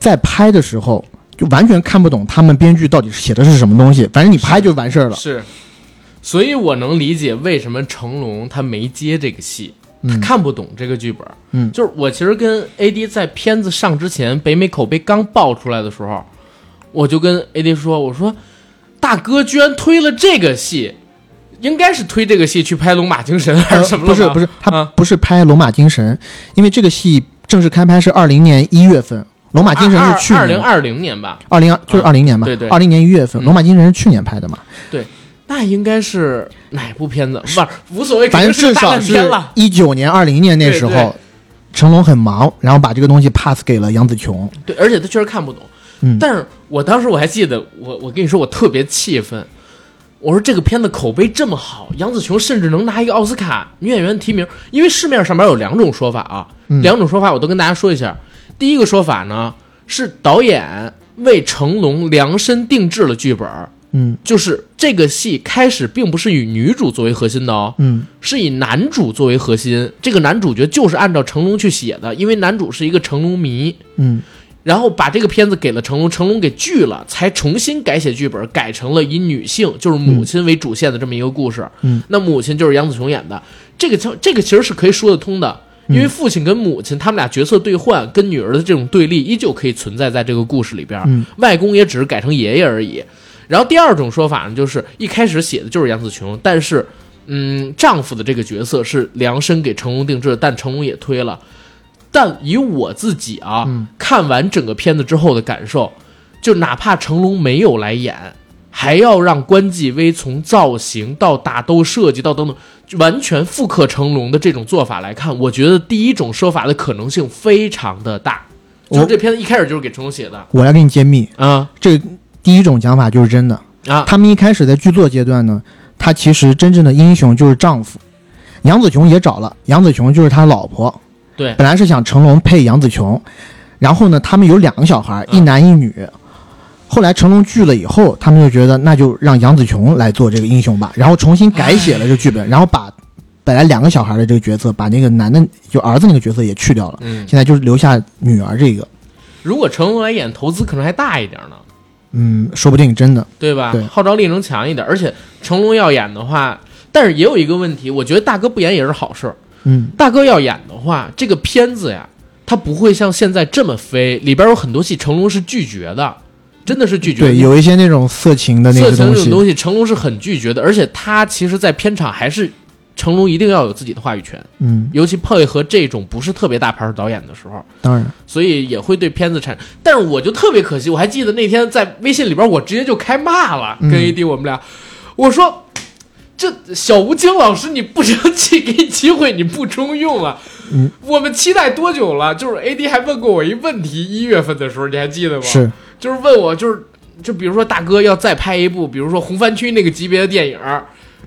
在拍的时候就完全看不懂他们编剧到底写的是什么东西，反正你拍就完事儿了。是，所以我能理解为什么成龙他没接这个戏，他嗯看不懂这个剧本。嗯。就是我其实跟 AD 在片子上之前，北美口碑刚爆出来的时候，我就跟 AD 说，我说大哥居然推了这个戏。应该是推这个戏去拍《龙马精神》还是什么呃不是不是，他啊。不是拍《龙马精神》，因为这个戏正式开拍是二零年一月份，《龙马精神》是去年二零二零年吧？二零就是二零年吧，对对二零年一月份，嗯《龙马精神》是去年拍的嘛，那应该是哪部片子？不是无所谓，反正至少是。一九年、二零年那时对对候，成龙很忙，然后把这个东西 pass 给了杨紫琼。对，而且他确实看不懂。嗯但是我当时我还记得，我我跟你说，我特别气愤。我说这个片子口碑这么好，杨紫琼甚至能拿一个奥斯卡女演员提名，因为市面上面有两种说法啊，嗯两种说法我都跟大家说一下。第一个说法呢是导演为成龙量身定制了剧本，嗯就是这个戏开始并不是以女主作为核心的哦，嗯是以男主作为核心，这个男主角就是按照成龙去写的，因为男主是一个成龙迷。嗯然后把这个片子给了成龙，成龙给拒了，才重新改写剧本，改成了以女性就是母亲为主线的这么一个故事。嗯，那母亲就是杨紫琼演的，这个这个其实是可以说得通的，因为父亲跟母亲他们俩角色兑换，跟女儿的这种对立依旧可以存在在这个故事里边。嗯，外公也只是改成爷爷而已。然后第二种说法呢，就是一开始写的就是杨紫琼，但是，嗯，丈夫的这个角色是量身给成龙定制的，但成龙也推了。但以我自己啊，看完整个片子之后的感受，就哪怕成龙没有来演，还要让关继威从造型到打斗设计到等等，完全复刻成龙的这种做法来看，我觉得第一种说法的可能性非常的大。就是这片子一开始就是给成龙写的我来给你揭秘，啊这第一种讲法就是真的。啊，他们一开始在剧作阶段呢，他其实真正的英雄就是丈夫。杨紫琼也找了，杨紫琼就是他老婆。对本来是想成龙配杨紫琼，然后呢，他们有两个小孩，一男一女。后来成龙拒了以后，他们就觉得那就让杨紫琼来做这个英雄吧，然后重新改写了这个剧本，然后把本来两个小孩的这个角色，把那个男的就儿子那个角色也去掉了，嗯，现在就是留下女儿这个。如果成龙来演，投资可能还大一点呢。嗯，说不定真的。对吧？对号召力能强一点，而且成龙要演的话，但是也有一个问题，我觉得大哥不演也是好事儿。嗯，大哥要演的话，这个片子呀，它不会像现在这么飞，里边有很多戏成龙是拒绝的，真的是拒绝。对，有一些那种色情的那个东西，情这种东西，成龙是很拒绝的，而且他其实，在片场还是成龙一定要有自己的话语权，嗯，尤其配合这种不是特别大牌导演的时候。当然，所以也会对片子产，但是我就特别可惜，我还记得那天在微信里边，我直接就开骂了，嗯。跟 AD 我们俩，我说这小吴京老师你不争气，给你机会你不中用啊，嗯，我们期待多久了？就是 AD 还问过我一问题，一月份的时候你还记得吗？是，就是问我就是就比如说大哥要再拍一部，比如说红番区那个级别的电影，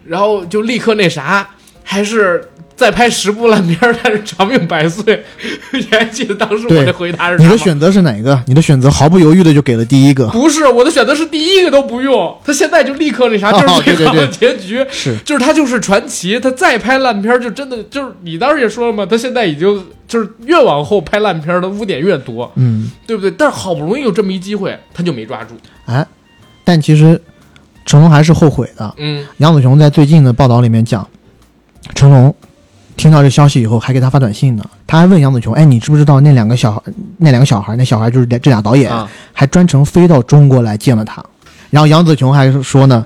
然后就立刻那啥，还是。再拍十部烂片儿，但是长命百岁，*laughs* 你还记得当时我的回答是啥吗？你的选择是哪个？你的选择毫不犹豫的就给了第一个，不是我的选择是第一个都不用，他现在就立刻那啥，哦就是最好的结局，是就是他就是传奇，他再拍烂片儿就真的就是你当时也说了嘛，他现在已经就是越往后拍烂片儿的污点越多，嗯，对不对？但是好不容易有这么一机会，他就没抓住，哎，但其实成龙还是后悔的。嗯杨子琼在最近的报道里面讲，成龙听到这消息以后还给他发短信呢，他还问杨紫琼：“哎，你知不知道那两个小孩，那两个小孩，那小孩就是这俩导演，啊，还专程飞到中国来见了他。”然后杨紫琼还说呢：“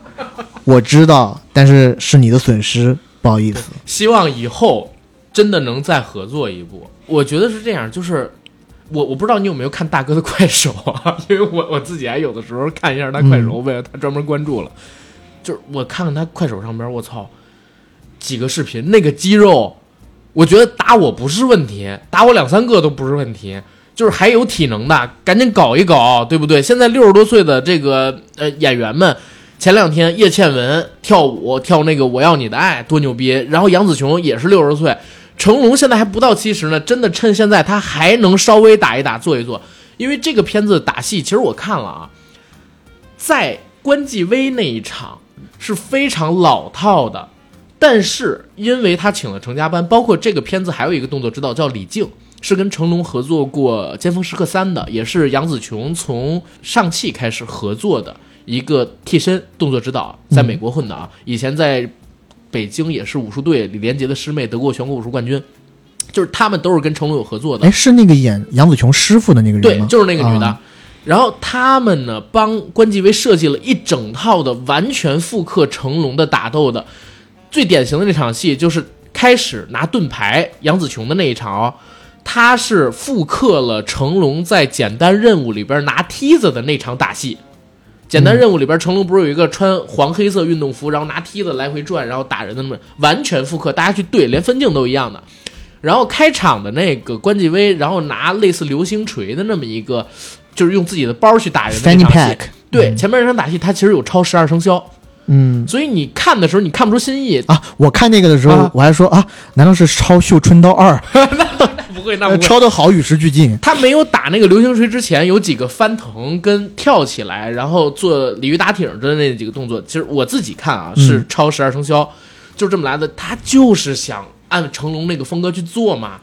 我知道，但是是你的损失，不好意思。*laughs* 希望以后真的能再合作一部。我觉得是这样，就是我我不知道你有没有看大哥的快手啊，因为我我自己还有的时候看一下他快手，为了他专门关注了。就是我看看他快手上边，我操，几个视频那个肌肉，我觉得打我不是问题，打我两三个都不是问题。就是还有体能的，赶紧搞一搞，对不对？现在六十多岁的这个呃演员们，前两天叶倩文跳舞跳那个我要你的爱多牛逼，然后杨紫琼也是六十岁，成龙现在还不到七十呢，真的趁现在他还能稍微打一打做一做，因为这个片子打戏其实我看了啊，在关继威那一场是非常老套的，但是因为他请了成家班，包括这个片子还有一个动作指导叫李静。是跟成龙合作过《尖峰时刻三》的，也是杨紫琼从上汽开始合作的一个替身动作指导，在美国混的啊，以前在北京也是武术队李连杰的师妹，得过全国武术冠军，就是他们都是跟成龙有合作的哎，。是那个演杨紫琼师傅的那个人对？，就是那个女的。啊然后他们呢，帮关继威设计了一整套的完全复刻成龙的打斗的。最典型的那场戏就是开始拿盾牌杨紫琼的那一场哦，他是复刻了成龙在简单任务里边拿梯子的那场打戏。简单任务里边，成龙不是有一个穿黄黑色运动服，然后拿梯子来回转，然后打人的那么完全复刻，大家去对，连分镜都一样的。然后开场的那个关继威，然后拿类似流星锤的那么一个，就是用自己的包去打人的那场戏。对，前面那场打戏他其实有超十二生肖，嗯所以你看的时候你看不出新意。啊，我看那个的时候，啊我还说啊，难道是抄《绣春刀二》*laughs* 不会，那呃不会。*laughs* 抄的好，与时俱进。他没有打那个流星锤之前，有几个翻腾跟跳起来，然后做鲤鱼打挺的那几个动作，其实我自己看啊嗯是抄十二生肖，就这么来的。他就是想按成龙那个风格去做嘛。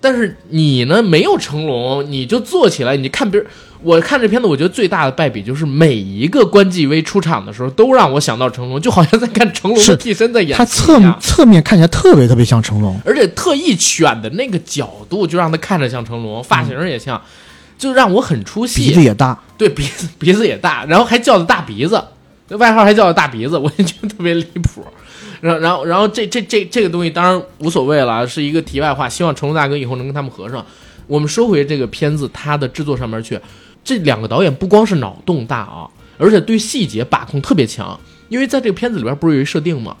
但是你呢，没有成龙，你就做起来，你看别人。我看这片子，我觉得最大的败笔就是每一个关继威出场的时候，都让我想到成龙，就好像在看成龙的替身在演。他侧侧面看起来特别特别像成龙，而且特意选的那个角度，就让他看着像成龙，发型也像，就让我很出戏。鼻子也大，对，鼻子鼻子也大，然后还叫的大鼻子，外号还叫的大鼻子，*laughs* 我也觉得特别离谱。然后，然后，然后这这这这个东西当然无所谓了，是一个题外话。希望成龙大哥以后能跟他们合上。我们说回这个片子，它的制作上面去。这两个导演不光是脑洞大啊，而且对细节把控特别强。因为在这个片子里边不是有一设定吗？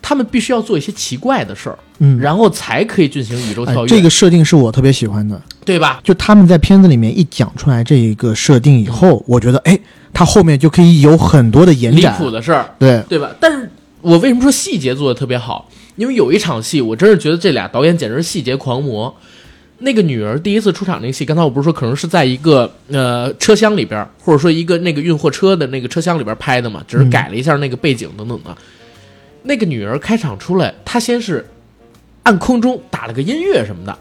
他们必须要做一些奇怪的事儿，嗯，然后才可以进行宇宙跳跃。这个设定是我特别喜欢的，对吧？就他们在片子里面一讲出来这一个设定以后，我觉得，哎，他后面就可以有很多的延展、离谱的事儿，对对吧？但是我为什么说细节做的特别好？因为有一场戏，我真是觉得这俩导演简直是细节狂魔。那个女儿第一次出场那个戏，刚才我不是说可能是在一个呃车厢里边，或者说一个那个运货车的那个车厢里边拍的嘛，只是改了一下那个背景等等的。那个女儿开场出来，她先是按空中打了个音乐什么的，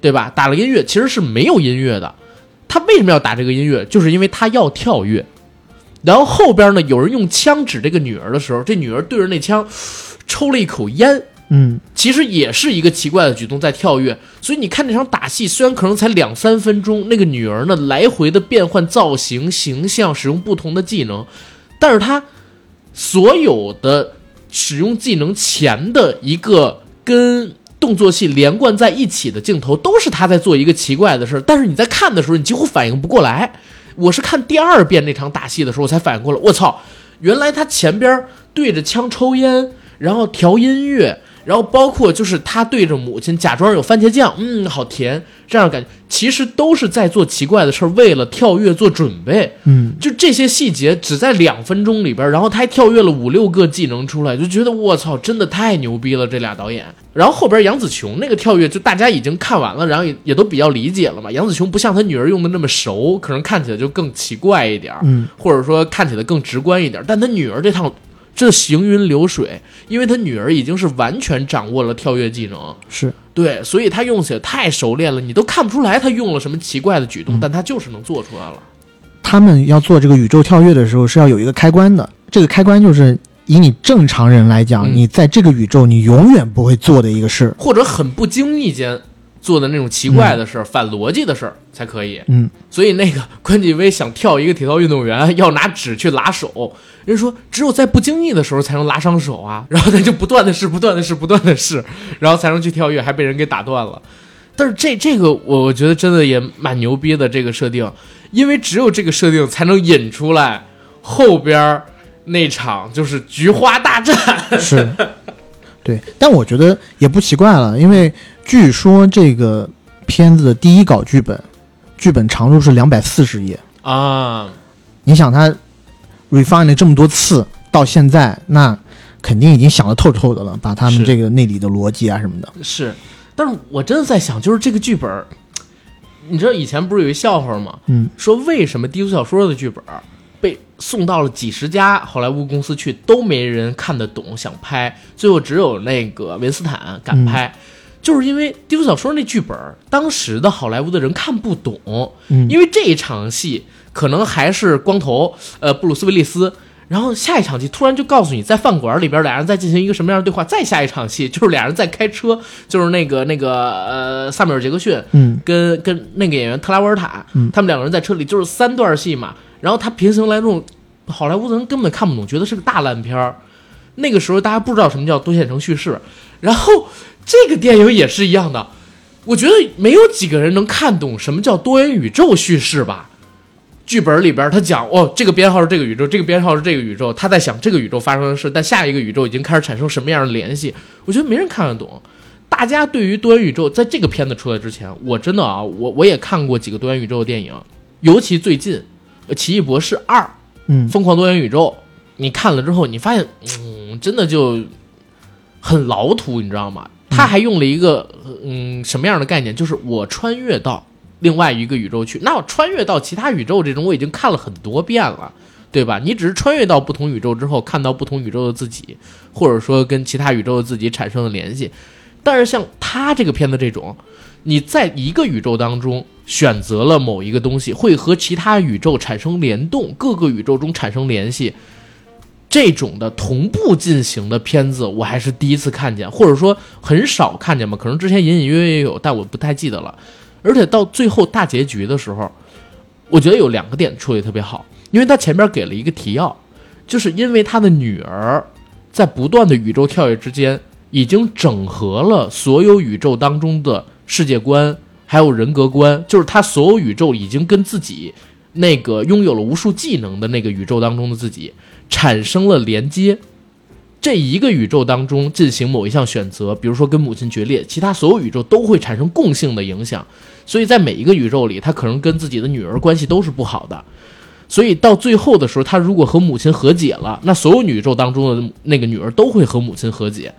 对吧？打了音乐其实是没有音乐的。他为什么要打这个音乐？就是因为他要跳跃。然后后边呢，有人用枪指这个女儿的时候，这女儿对着那枪抽了一口烟。嗯，其实也是一个奇怪的举动，在跳跃。所以你看那场打戏，虽然可能才两三分钟，那个女儿呢来回的变换造型、形象，使用不同的技能，但是她所有的使用技能前的一个跟动作戏连贯在一起的镜头，都是他在做一个奇怪的事。但是你在看的时候，你几乎反应不过来。我是看第二遍那场打戏的时候，我才反应过来，我操，原来他前边对着枪抽烟，然后调音乐。然后包括就是他对着母亲假装有番茄酱，嗯，好甜，这样感觉其实都是在做奇怪的事儿，为了跳跃做准备。嗯，就这些细节只在两分钟里边，然后他还跳跃了五六个技能出来，就觉得我操，真的太牛逼了这俩导演。然后后边杨紫琼那个跳跃，就大家已经看完了，然后也也都比较理解了嘛。杨紫琼不像他女儿用的那么熟，可能看起来就更奇怪一点，嗯，或者说看起来更直观一点。但他女儿这趟。这行云流水，因为他女儿已经是完全掌握了跳跃技能，是。对，所以他用起来太熟练了，你都看不出来他用了什么奇怪的举动，但他就是能做出来了。他们要做这个宇宙跳跃的时候是要有一个开关的，这个开关就是以你正常人来讲，你在这个宇宙你永远不会做的一个事，或者很不经意间。做的那种奇怪的事儿、反逻辑的事儿才可以。嗯，所以那个 *laughs* 关继威想跳一个体操运动员，*laughs* 要拿纸去拉手，人说只有在不经意的时候才能拉伤手啊。*laughs* 然后他就不断的试、不断的试、不断的试，然后才能去跳跃，还被人给打断了。但是这这个我我觉得真的也蛮牛逼的这个设定，因为只有这个设定才能引出来后边那场就是菊花大战。是，对，但我觉得也不奇怪了，因为。据说这个片子的第一稿剧本，剧本长度是两百四十页啊！你想他 refine 了这么多次，到现在那肯定已经想得透透的了，把他们这个内里的逻辑啊什么的。是，但是我真的在想，就是这个剧本，你知道以前不是有一笑话吗？嗯，说为什么低俗小说的剧本被送到了几十家好莱坞公司去，都没人看得懂，想拍，最后只有那个维斯坦敢拍。就是因为低俗小说那剧本，当时的好莱坞的人看不懂，因为这一场戏可能还是光头，呃，布鲁斯威利斯，然后下一场戏突然就告诉你在饭馆里边俩人在进行一个什么样的对话，再下一场戏就是俩人在开车，就是那个那个呃萨米尔杰克逊，嗯，跟跟那个演员特拉沃尔塔，嗯，他们两个人在车里就是三段戏嘛，然后他平行来这种好莱坞的人根本看不懂，觉得是个大烂片儿，那个时候大家不知道什么叫多线程叙事，然后。这个电影也是一样的，我觉得没有几个人能看懂什么叫多元宇宙叙事吧。剧本里边他讲，哦，这个编号是这个宇宙，这个编号是这个宇宙，他在想这个宇宙发生的事，但下一个宇宙已经开始产生什么样的联系？我觉得没人看得懂。大家对于多元宇宙，在这个片子出来之前，我真的啊，我我也看过几个多元宇宙的电影，尤其最近《奇异博士二》，嗯，疯狂多元宇宙，你看了之后，你发现，嗯，真的就很老土，你知道吗？他还用了一个嗯什么样的概念？就是我穿越到另外一个宇宙去。那我穿越到其他宇宙这种，我已经看了很多遍了，对吧？你只是穿越到不同宇宙之后，看到不同宇宙的自己，或者说跟其他宇宙的自己产生了联系。但是像他这个片子这种，你在一个宇宙当中选择了某一个东西，会和其他宇宙产生联动，各个宇宙中产生联系。这种的同步进行的片子，我还是第一次看见，或者说很少看见吧。可能之前隐隐约约有，但我不太记得了。而且到最后大结局的时候，我觉得有两个点处理特别好，因为他前边给了一个提要，就是因为他的女儿在不断的宇宙跳跃之间，已经整合了所有宇宙当中的世界观还有人格观，就是他所有宇宙已经跟自己那个拥有了无数技能的那个宇宙当中的自己产生了连接。这一个宇宙当中进行某一项选择，比如说跟母亲决裂，其他所有宇宙都会产生共性的影响。所以在每一个宇宙里，他可能跟自己的女儿关系都是不好的。所以到最后的时候，他如果和母亲和解了，那所有宇宙当中的那个女儿都会和母亲和解。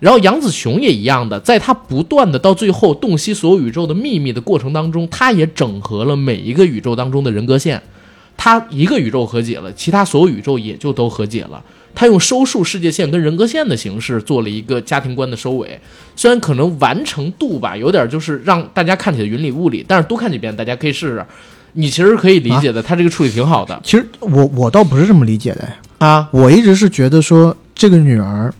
然后杨子雄也一样的，在他不断的到最后洞悉所有宇宙的秘密的过程当中，他也整合了每一个宇宙当中的人格线。他一个宇宙和解了，其他所有宇宙也就都和解了。他用收束世界线跟人格线的形式做了一个家庭观的收尾，虽然可能完成度吧有点就是让大家看起来云里雾里，但是多看几遍大家可以试试，你其实可以理解的，他这个处理挺好的。其实我我倒不是这么理解的啊，我一直是觉得说这个女儿，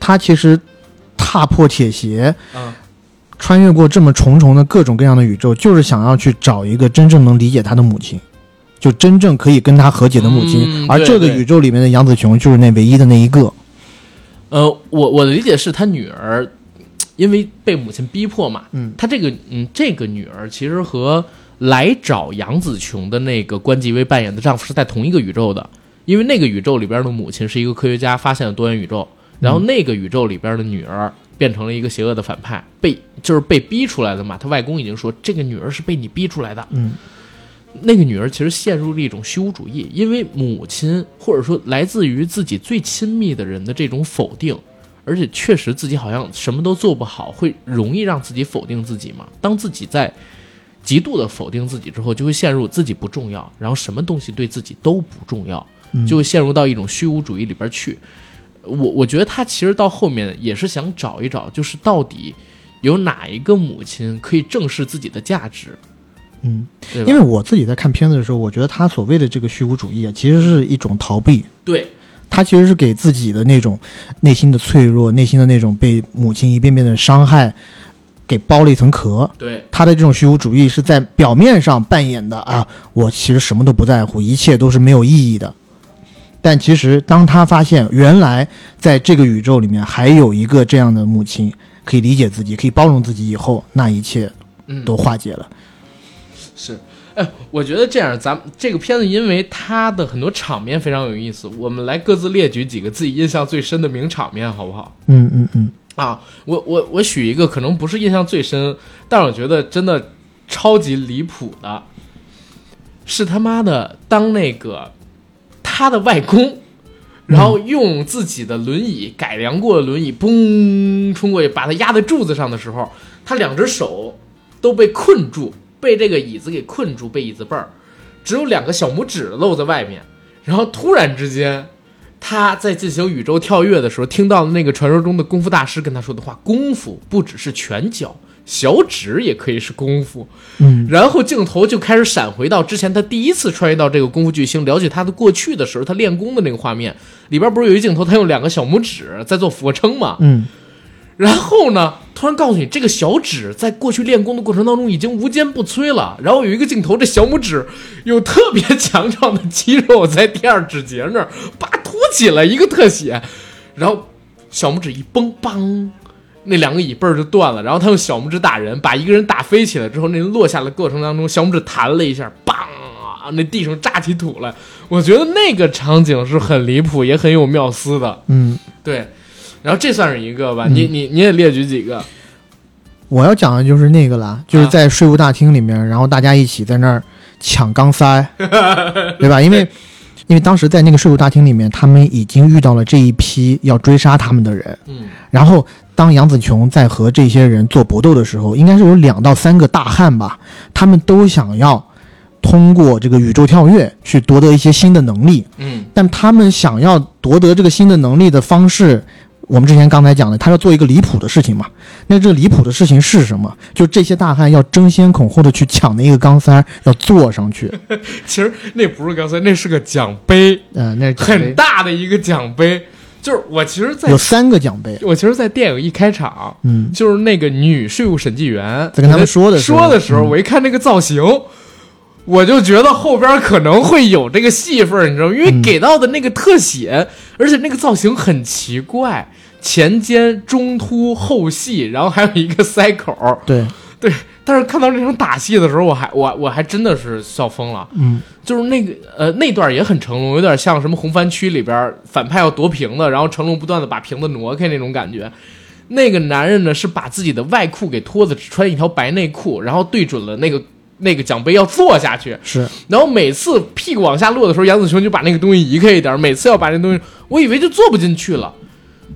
她其实踏破铁鞋，嗯，穿越过这么重重的各种各样的宇宙，就是想要去找一个真正能理解他的母亲。就真正可以跟他和解的母亲，而这个宇宙里面的杨子琼就是那唯一的那一个。呃，我我的理解是他女儿因为被母亲逼迫嘛，嗯，他这个嗯这个女儿其实和来找杨紫琼的那个关继威扮演的丈夫是在同一个宇宙的，因为那个宇宙里边的母亲是一个科学家，发现了多元宇宙，然后那个宇宙里边的女儿变成了一个邪恶的反派，被就是被逼出来的嘛。他外公已经说这个女儿是被你逼出来的，嗯。那个女儿其实陷入了一种虚无主义，因为母亲或者说来自于自己最亲密的人的这种否定，而且确实自己好像什么都做不好，会容易让自己否定自己嘛。当自己在极度的否定自己之后，就会陷入自己不重要，然后什么东西对自己都不重要，就会陷入到一种虚无主义里边去。我我觉得他其实到后面也是想找一找，就是到底有哪一个母亲可以正视自己的价值。嗯，因为我自己在看片子的时候，我觉得他所谓的这个虚无主义啊，其实是一种逃避。对，他其实是给自己的那种内心的脆弱、内心的那种被母亲一遍遍的伤害，给包了一层壳。对，他的这种虚无主义是在表面上扮演的啊，我其实什么都不在乎，一切都是没有意义的。但其实当他发现原来在这个宇宙里面还有一个这样的母亲，可以理解自己，可以包容自己以后，那一切都化解了。是，哎，我觉得这样，咱们这个片子，因为它的很多场面非常有意思，我们来各自列举几个自己印象最深的名场面，好不好？嗯嗯嗯。啊，我我我许一个，可能不是印象最深，但我觉得真的超级离谱的，是他妈的当那个他的外公，然后用自己的轮椅改良过的轮椅，嘣冲过去把他压在柱子上的时候，他两只手都被困住。被这个椅子给困住，被椅子背儿，只有两个小拇指露在外面。然后突然之间，他在进行宇宙跳跃的时候，听到了那个传说中的功夫大师跟他说的话：“功夫不只是拳脚，小指也可以是功夫。”嗯，然后镜头就开始闪回到之前他第一次穿越到这个功夫巨星，了解他的过去的时候，他练功的那个画面里边，不是有一镜头，他用两个小拇指在做俯卧撑嘛？嗯。然后呢？突然告诉你，这个小指在过去练功的过程当中已经无坚不摧了。然后有一个镜头，这小拇指有特别强壮的肌肉在第二指节那儿，叭凸起来一个特写。然后小拇指一崩，梆，那两个椅背儿就断了。然后他用小拇指打人，把一个人打飞起来之后，那人落下的过程当中，小拇指弹了一下，梆，那地上炸起土来。我觉得那个场景是很离谱，也很有妙思的。嗯，对。然后这算是一个吧，你你你也列举几个。我要讲的就是那个了，就是在税务大厅里面，然后大家一起在那儿抢钢塞，*laughs* 对吧？因为因为当时在那个税务大厅里面，他们已经遇到了这一批要追杀他们的人。嗯。然后当杨紫琼在和这些人做搏斗的时候，应该是有两到三个大汉吧，他们都想要通过这个宇宙跳跃去夺得一些新的能力。嗯。但他们想要夺得这个新的能力的方式。我们之前刚才讲的，他要做一个离谱的事情嘛。那这离谱的事情是什么？就这些大汉要争先恐后的去抢那个钢塞，要坐上去。*laughs* 其实那不是钢塞，那是个奖杯，嗯、那很大的一个奖杯。*laughs* 就是我其实在，有三个奖杯。我其实，在电影一开场，嗯，就是那个女税务审计员在跟他们说的时候说的时候，嗯我一看那个造型，我就觉得后边可能会有这个戏份，你知道吗？因为嗯给到的那个特写，而且那个造型很奇怪，前尖、中凸、后细，然后还有一个塞口儿。对，对，但是看到这场打戏的时候，我还我我还真的是笑疯了。嗯，就是那个呃那段也很成龙，有点像什么红番区里边反派要夺瓶子，然后成龙不断的把瓶子挪开那种感觉。那个男人呢是把自己的外裤给脱了，只穿一条白内裤，然后对准了那个那个奖杯要坐下去，是然后每次屁股往下落的时候，杨子琼就把那个东西移开一点，每次要把那东西，我以为就坐不进去了，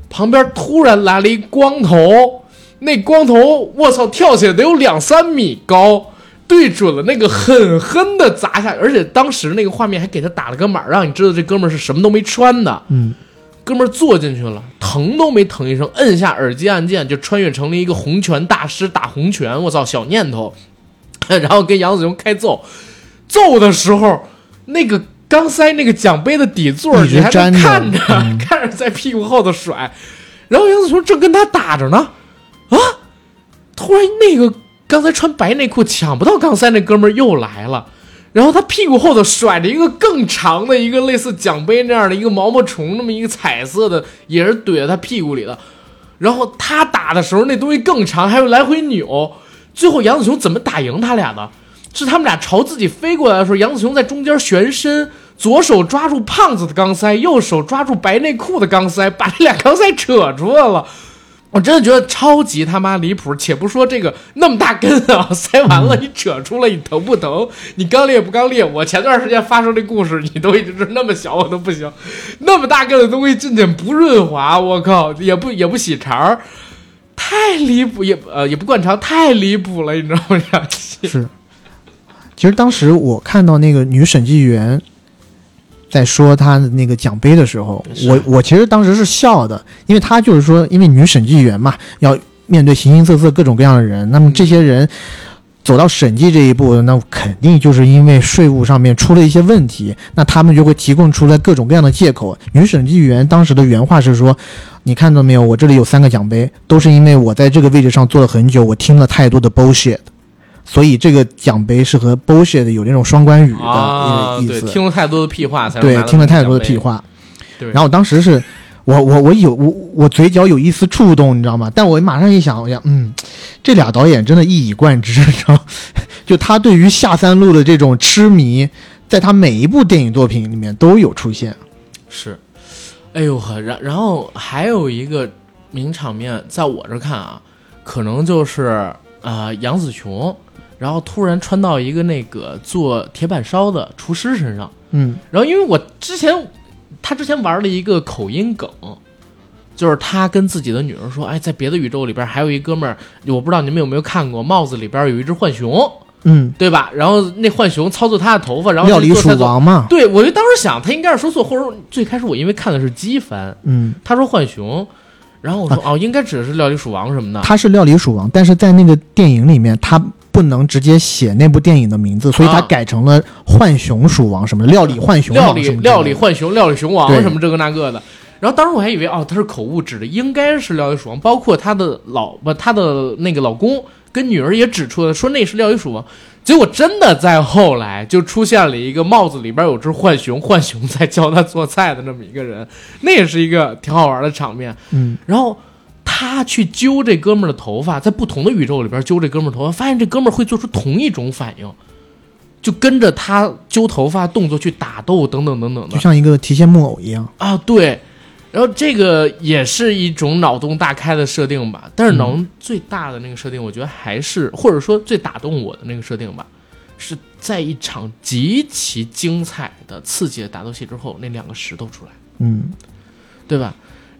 旁边突然来了一光头，那光头我操跳起来得有两三米高，对准了那个狠狠的砸下，而且当时那个画面还给他打了个码，让你知道这哥们儿是什么都没穿的，嗯，哥们儿坐进去了，疼都没疼一声，摁下耳机按键就穿越成了一个洪拳大师打洪拳，我操小念头，然后跟杨子琼开揍，揍的时候那个刚塞那个奖杯的底座儿你还看着、嗯。*laughs* 看着在屁股后头甩，然后杨子琼正跟他打着呢，啊，突然那个刚才穿白内裤抢不到钢塞那哥们儿又来了。然后他屁股后头甩着一个更长的一个类似奖杯那样的一个毛毛虫，那么一个彩色的，也是怼在他屁股里的。然后他打的时候，那东西更长，还有来回扭。最后杨子琼怎么打赢他俩的？是他们俩朝自己飞过来的时候，杨子琼在中间旋身，左手抓住胖子的钢塞，右手抓住白内裤的钢塞，把这俩钢塞扯出来了。我真的觉得超级他妈离谱，且不说这个那么大根啊，*laughs* 塞完了你扯出来，你疼不疼？你刚裂不刚裂？我前段时间发生这故事，你都已经是那么小，我都不行，那么大根的东西进去不润滑，我靠，也不也不洗肠儿，太离谱，也呃也不灌肠，太离谱了，你知道吗？是。其实当时我看到那个女审计员在说他的那个奖杯的时候，我我其实当时是笑的，因为他就是说，因为女审计员嘛，要面对形形色色各种各样的人，那么这些人走到审计这一步，那肯定就是因为税务上面出了一些问题，那他们就会提供出来各种各样的借口。女审计员当时的原话是说。你看到没有？我这里有三个奖杯，都是因为我在这个位置上坐了很久，我听了太多的 bullshit，所以这个奖杯是和 bullshit 有那种双关语的意思。听了太多的屁话才能对听了太多的屁，话。对，然后我当时是，我我我有我我嘴角有一丝触动，你知道吗？但我马上一想，我想，嗯，这俩导演真的一以贯之，*laughs* 你知道吗？就他对于下三路的这种痴迷，在他每一部电影作品里面都有出现。是，哎呦呵，然然后还有一个名场面，在我这看啊，可能就是呃杨紫琼，然后突然穿到一个那个做铁板烧的厨师身上，嗯然后因为我之前他之前玩了一个口音梗。就是他跟自己的女儿说：“哎，在别的宇宙里边还有一哥们儿，我不知道你们有没有看过，帽子里边有一只浣熊，嗯，对吧？然后那浣熊操作他的头发，然后料理鼠王嘛。对，我就当时想，他应该是说错，或者说最开始我因为看的是机翻，嗯，他说浣熊，然后我说、哦，应该指的是料理鼠王什么的。他是料理鼠王，但是在那个电影里面，他不能直接写那部电影的名字，所以他啊改成了浣熊鼠王什么的料理浣熊料理料理浣熊、料理熊王什么这个那个的。然后当时我还以为哦，他是口误，指的应该是料理鼠王，包括他的老不，他的那个老公跟女儿也指出了，说那是料理鼠王。结果真的在后来就出现了一个帽子里边有只浣熊，*laughs* 浣熊在教他做菜的那么一个人，那也是一个挺好玩的场面。嗯，然后他去揪这哥们儿的头发，在不同的宇宙里边揪这哥们儿头发，发现这哥们儿会做出同一种反应，就跟着他揪头发动作去打斗等等等等的就像一个提线木偶一样。啊，对。然后这个也是一种脑洞大开的设定吧，但是脑洞最大的那个设定，我觉得还是或者说最打动我的那个设定吧，是在一场极其精彩的刺激的打斗戏之后，那两个石头出来。嗯，对吧？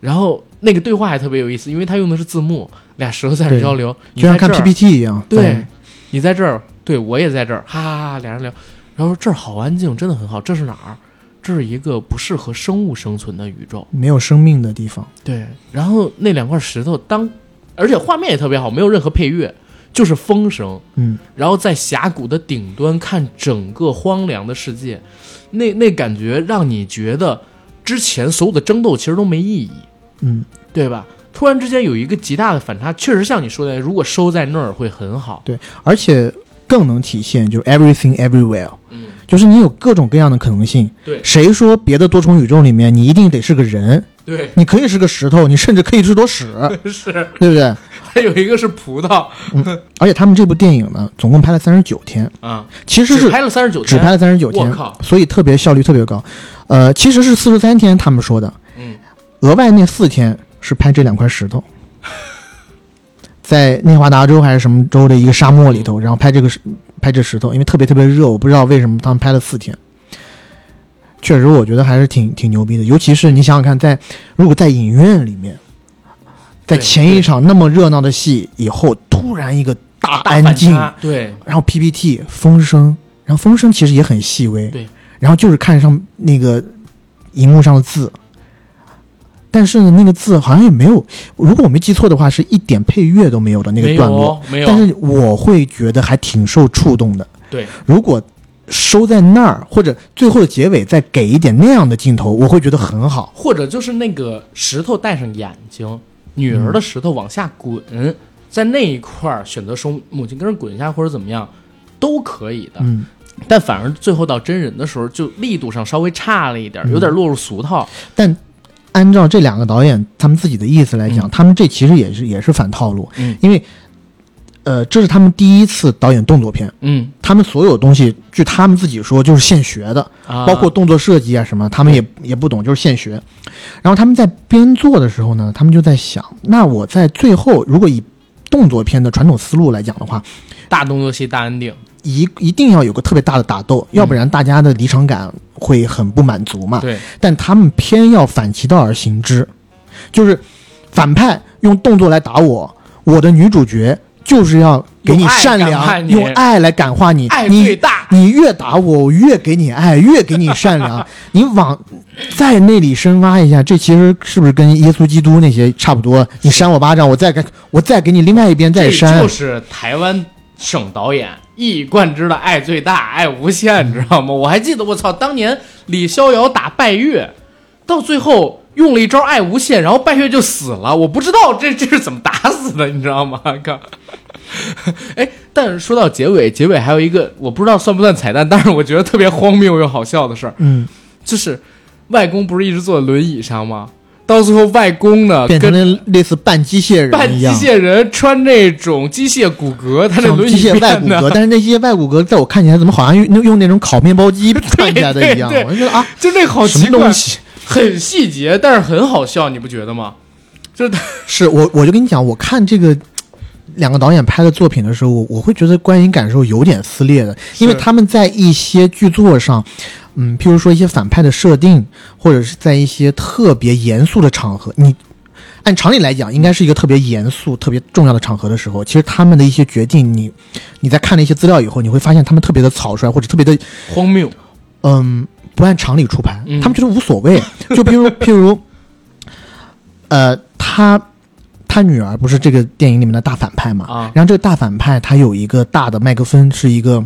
然后那个对话还特别有意思，因为他用的是字幕，俩舌头在那交流，就像看 PPT 一样。对，你在这儿，对我也在这儿，哈哈哈，俩人聊，然后说这儿好安静，真的很好，这是哪儿？这是一个不适合生物生存的宇宙。没有生命的地方。对，然后那两块石头当，而且画面也特别好，没有任何配乐，就是风声。嗯，然后在峡谷的顶端看整个荒凉的世界，那那感觉让你觉得之前所有的争斗其实都没意义，嗯，对吧？突然之间有一个极大的反差，确实像你说的，如果收在那儿会很好。对，而且更能体现就是 everything everywhere，嗯，就是你有各种各样的可能性。对谁说别的多重宇宙里面你一定得是个人？对，你可以是个石头，你甚至可以是坨屎，*laughs* 是。对不对？还有一个是葡萄而且他们这部电影呢，总共拍了三十九天，啊，其实是拍了三十九天，只拍了三十九天我靠，所以特别效率特别高。呃，其实是四十三天，他们说的，嗯，额外那四天是拍这两块石头，*laughs* 在内华达州还是什么州的一个沙漠里头，然后拍这个石拍这石头，因为特别特别热，我不知道为什么他们拍了四天。确实，我觉得还是挺挺牛逼的，尤其是你想想看，在如果在影院里面，在前一场那么热闹的戏以后，突然一个大安静，对，然后 PPT 风声，然后风声其实也很细微，对，然后就是看上那个荧幕上的字，但是呢，那个字好像也没有，如果我没记错的话，是一点配乐都没有的那个段落，有哦没有，但是我会觉得还挺受触动的。对，如果收在那儿，或者最后的结尾再给一点那样的镜头，我会觉得很好。或者就是那个石头戴上眼睛，女儿的石头往下滚，在那一块儿选择收母亲跟着滚一下或者怎么样，都可以的。嗯，但反而最后到真人的时候，就力度上稍微差了一点，嗯有点落入俗套。但按照这两个导演他们自己的意思来讲，嗯他们这其实也是也是反套路，嗯因为呃，这是他们第一次导演动作片。嗯他们所有东西，据他们自己说，就是现学的，啊，包括动作设计啊什么，他们也也不懂，就是现学。然后他们在编做的时候呢，他们就在想，那我在最后如果以动作片的传统思路来讲的话，大动作戏大安定。一一定要有个特别大的打斗，要不然大家的离场感会很不满足嘛。对，但他们偏要反其道而行之，就是反派用动作来打我，我的女主角就是要给你善良，用爱来感化你。爱你最大。你越打我，我越给你爱，越给你善良。*laughs* 你往在那里深挖一下，这其实是不是跟耶稣基督那些差不多？你扇我巴掌，我再给我再给你另外一边再这扇。就是台湾省导演一以贯之的爱最大、爱无限，你 *laughs* 知道吗？我还记得，我操，当年李逍遥打拜月，到最后用了一招爱无限，然后拜月就死了。我不知道这这是怎么打死的，你知道吗？*laughs* 靠！*laughs* 哎，但是说到结尾，结尾还有一个我不知道算不算彩蛋，但是我觉得特别荒谬又好笑的事儿，嗯，就是外公不是一直坐在轮椅上吗？到最后，外公呢变成跟了类似半机械半机人一样。械人穿那种机械骨骼，他那像轮机械外骨骼，但是那些外骨骼在我看起来怎么好像用用那种烤面包机串起来的一样，*laughs* 对对我就觉得啊，就那好奇怪么东西？很细节，但是很好笑，你不觉得吗？就是 *laughs* 是我我就跟你讲，我看这个两个导演拍的作品的时候，我我会觉得观影感受有点撕裂的，因为他们在一些剧作上，嗯，譬如说一些反派的设定，或者是在一些特别严肃的场合，你。按常理来讲，应该是一个特别严肃、特别重要的场合的时候，其实他们的一些决定，你你在看了一些资料以后，你会发现他们特别的草率，或者特别的荒谬，嗯，不按常理出牌，嗯他们觉得无所谓。*laughs* 就譬如譬如，呃，他他女儿不是这个电影里面的大反派嘛？啊然后这个大反派他有一个大的麦克风，是一个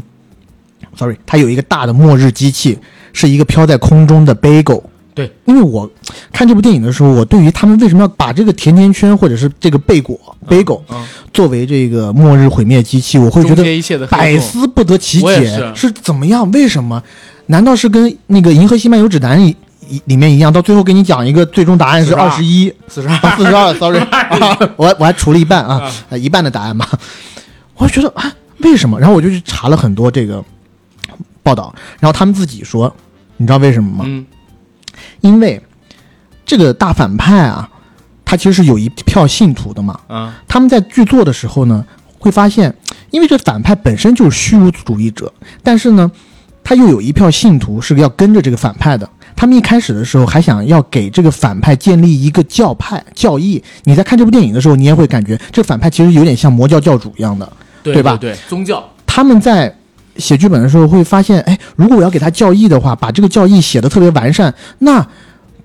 ，sorry，他有一个大的末日机器，是一个飘在空中的 bagel。对，因为我看这部电影的时候，我对于他们为什么要把这个甜甜圈或者是这个贝果 bagel 嗯，作为这个末日毁灭机器，我会觉得百思不得其解，是怎么样？为什么？难道是跟那个《银河系漫游指南》里里里面一样，到最后给你讲一个最终答案是二十一、四十二，四十二？*laughs* Sorry，啊我我还除了一半啊，呃一半的答案吧。我就觉得啊，为什么？然后我就去查了很多这个报道，然后他们自己说，你知道为什么吗？嗯因为这个大反派啊，他其实是有一票信徒的嘛。啊他们在剧作的时候呢，会发现，因为这反派本身就是虚无主义者，但是呢，他又有一票信徒是要跟着这个反派的。他们一开始的时候还想要给这个反派建立一个教派教义。你在看这部电影的时候，你也会感觉这反派其实有点像魔教教主一样的。对对吧对，宗教他们在写剧本的时候会发现，哎，如果我要给他教义的话，把这个教义写的特别完善，那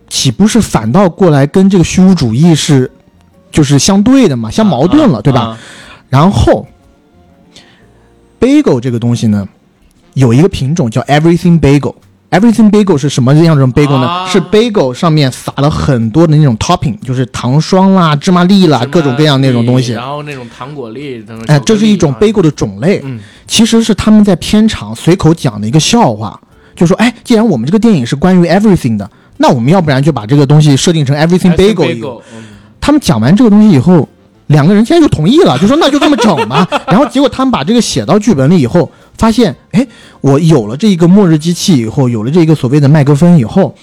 岂不是反倒过来跟这个虚无主义是就是相对的嘛，相矛盾了，对吧？啊？然后，bagel 这个东西呢，有一个品种叫 everything bagel。Everything bagel 是什么样的 bagel 呢？啊是 bagel 上面撒了很多的那种 topping，就是糖霜啦、芝麻粒啦，各种各样那种东西。然后那种糖果粒等等。哎，这是一种 bagel 的种类。嗯，其实是他们在片场随口讲的一个笑话，就说，哎，既然我们这个电影是关于 everything 的，那我们要不然就把这个东西设定成 everything bagel 他们讲完这个东西以后，两个人现在就同意了，就说那就这么整吧。*laughs* 然后结果他们把这个写到剧本里以后，发现，哎，我有了这一个末日机器以后，有了这个所谓的麦克风以后，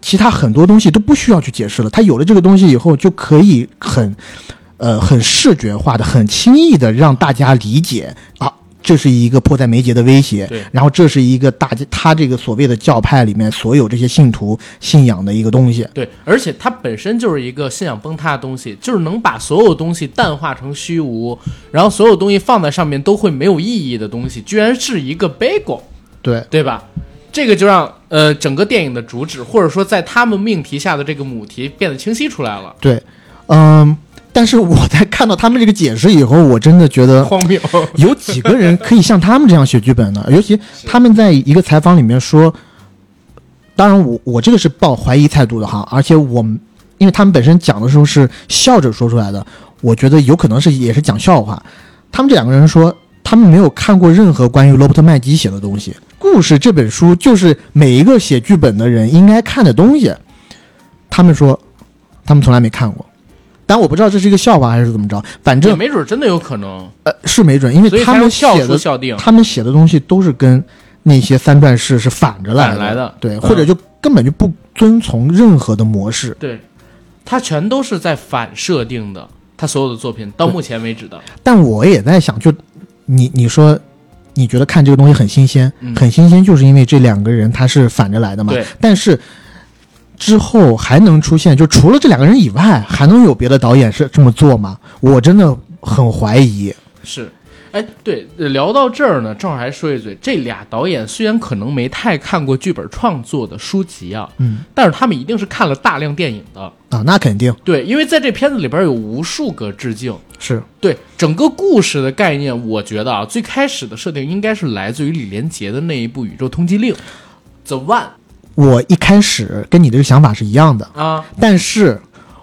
其他很多东西都不需要去解释了。他有了这个东西以后，就可以很，呃，很视觉化的、很轻易的让大家理解啊。这是一个迫在眉睫的威胁对，然后这是一个大家他这个所谓的教派里面所有这些信徒信仰的一个东西，对，而且它本身就是一个信仰崩塌的东西，就是能把所有东西淡化成虚无，然后所有东西放在上面都会没有意义的东西，居然是一个 bagel，对，对吧？这个就让呃整个电影的主旨，或者说在他们命题下的这个母题变得清晰出来了，对，嗯，但是我在看到他们这个解释以后，我真的觉得荒谬。*laughs* 有几个人可以像他们这样写剧本呢？尤其他们在一个采访里面说，当然我我这个是抱怀疑态度的哈，而且我们因为他们本身讲的时候是笑着说出来的，我觉得有可能是也是讲笑话。他们这两个人说，他们没有看过任何关于罗伯特麦基写的东西。故事这本书就是每一个写剧本的人应该看的东西。他们说，他们从来没看过。但我不知道这是一个笑话还是怎么着，反正没准真的有可能，呃是没准，因为他们写的。他们写的东西都是跟那些三段式是反着来的对，嗯或者就根本就不遵从任何的模式。对，他全都是在反设定的，他所有的作品到目前为止的，但我也在想，就你你说，你觉得看这个东西很新鲜，嗯很新鲜，就是因为这两个人他是反着来的嘛。对。但是之后还能出现，就除了这两个人以外，还能有别的导演是这么做吗？我真的很怀疑。是。哎，对，呃聊到这儿呢，正好还说一嘴，这俩导演虽然可能没太看过剧本创作的书籍啊，嗯但是他们一定是看了大量电影的。啊，那肯定对，因为在这片子里边有无数个致敬。是对整个故事的概念，我觉得啊，最开始的设定应该是来自于李连杰的那一部《宇宙通缉令》，The One 我一开始跟你这个想法是一样的，啊但是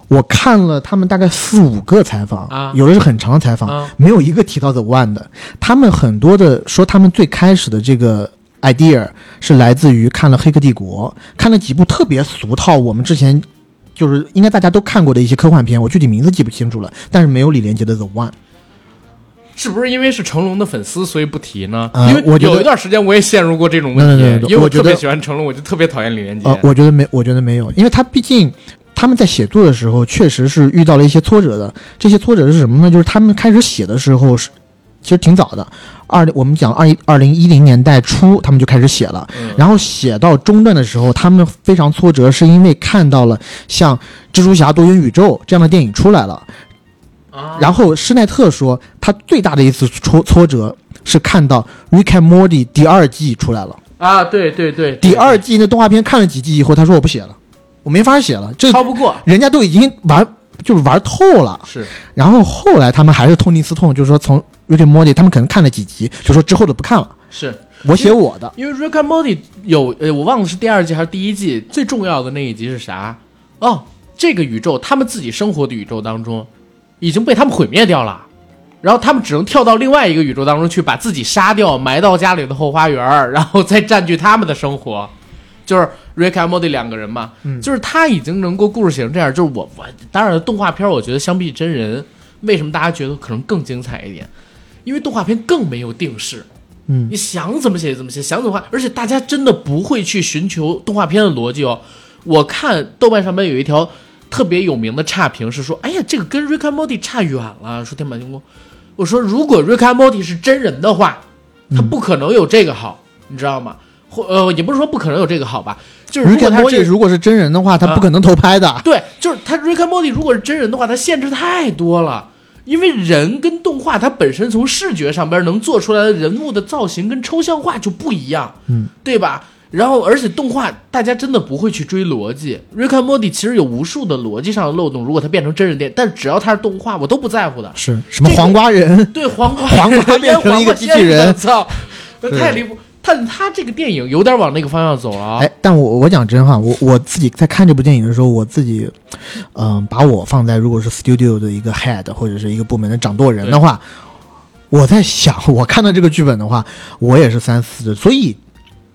我看了他们大概四五个采访，啊有的是很长的采访，啊没有一个提到 The One 的。他们很多的说，他们最开始的这个 idea 是来自于看了《黑客帝国》，看了几部特别俗套，我们之前就是应该大家都看过的一些科幻片，我具体名字记不清楚了，但是没有李连杰的 The One。是不是因为是成龙的粉丝，所以不提呢？呃因为我有一段时间我也陷入过这种问题，因为我特别喜欢成龙，我就特别讨厌李连杰。呃，我觉得没，我觉得没有，因为他毕竟他们在写作的时候确实是遇到了一些挫折的。这些挫折是什么呢？就是他们开始写的时候是其实挺早的，二我们讲二二零一零年代初他们就开始写了，嗯然后写到中段的时候，他们非常挫折，是因为看到了像蜘蛛侠多元宇宙这样的电影出来了。啊，然后施耐特说，他最大的一次挫挫折是看到《Rick and Morty》第二季出来了。啊，对对对，第二季那动画片看了几季以后，他说我不写了，我没法写了，这超不过人家都已经玩就是玩透了。是然后后来他们还是痛定思痛，就是说从 Rick and Morty 他们可能看了几集，就说之后的不看了，是，我写我的。因为 Rick and Morty 有呃，我忘了是第二季还是第一季，最重要的那一集是啥？哦，这个宇宙他们自己生活的宇宙当中已经被他们毁灭掉了。然后他们只能跳到另外一个宇宙当中去，把自己杀掉，埋到家里的后花园，然后再占据他们的生活。就是 Rick and Morty 两个人嘛，嗯就是他已经能够故事写成这样。就是我我当然动画片，我觉得相比真人，为什么大家觉得可能更精彩一点？因为动画片更没有定式，嗯你想怎么写怎么写，想怎么画，而且大家真的不会去寻求动画片的逻辑哦。我看豆瓣上面有一条特别有名的差评是说，哎呀，这个跟 Rick and Morty 差远了。说天马行空，我说如果 Rick and Morty 是真人的话，他不可能有这个好，你知道吗？或呃，也不是说不可能有这个好吧，就是如果他 Morty 如果是真人的话，他啊不可能偷拍的。对，就是他 Rick and Morty 如果是真人的话，他限制太多了。因为人跟动画它本身从视觉上边能做出来的人物的造型跟抽象化就不一样，嗯，对吧？然后，而且动画大家真的不会去追逻辑。瑞克莫蒂其实有无数的逻辑上的漏洞，如果它变成真人电影，但只要它是动画，我都不在乎的。是什么黄瓜人？对，黄瓜黄瓜变成一个机器人，操，太离谱！但他这个电影有点往那个方向走了啊。哎，但我我讲真话，我我自己在看这部电影的时候，我自己，嗯，把我放在如果是 studio 的一个 head 或者是一个部门的掌舵人的话，我在想，我看到这个剧本的话，我也是三思的，所以。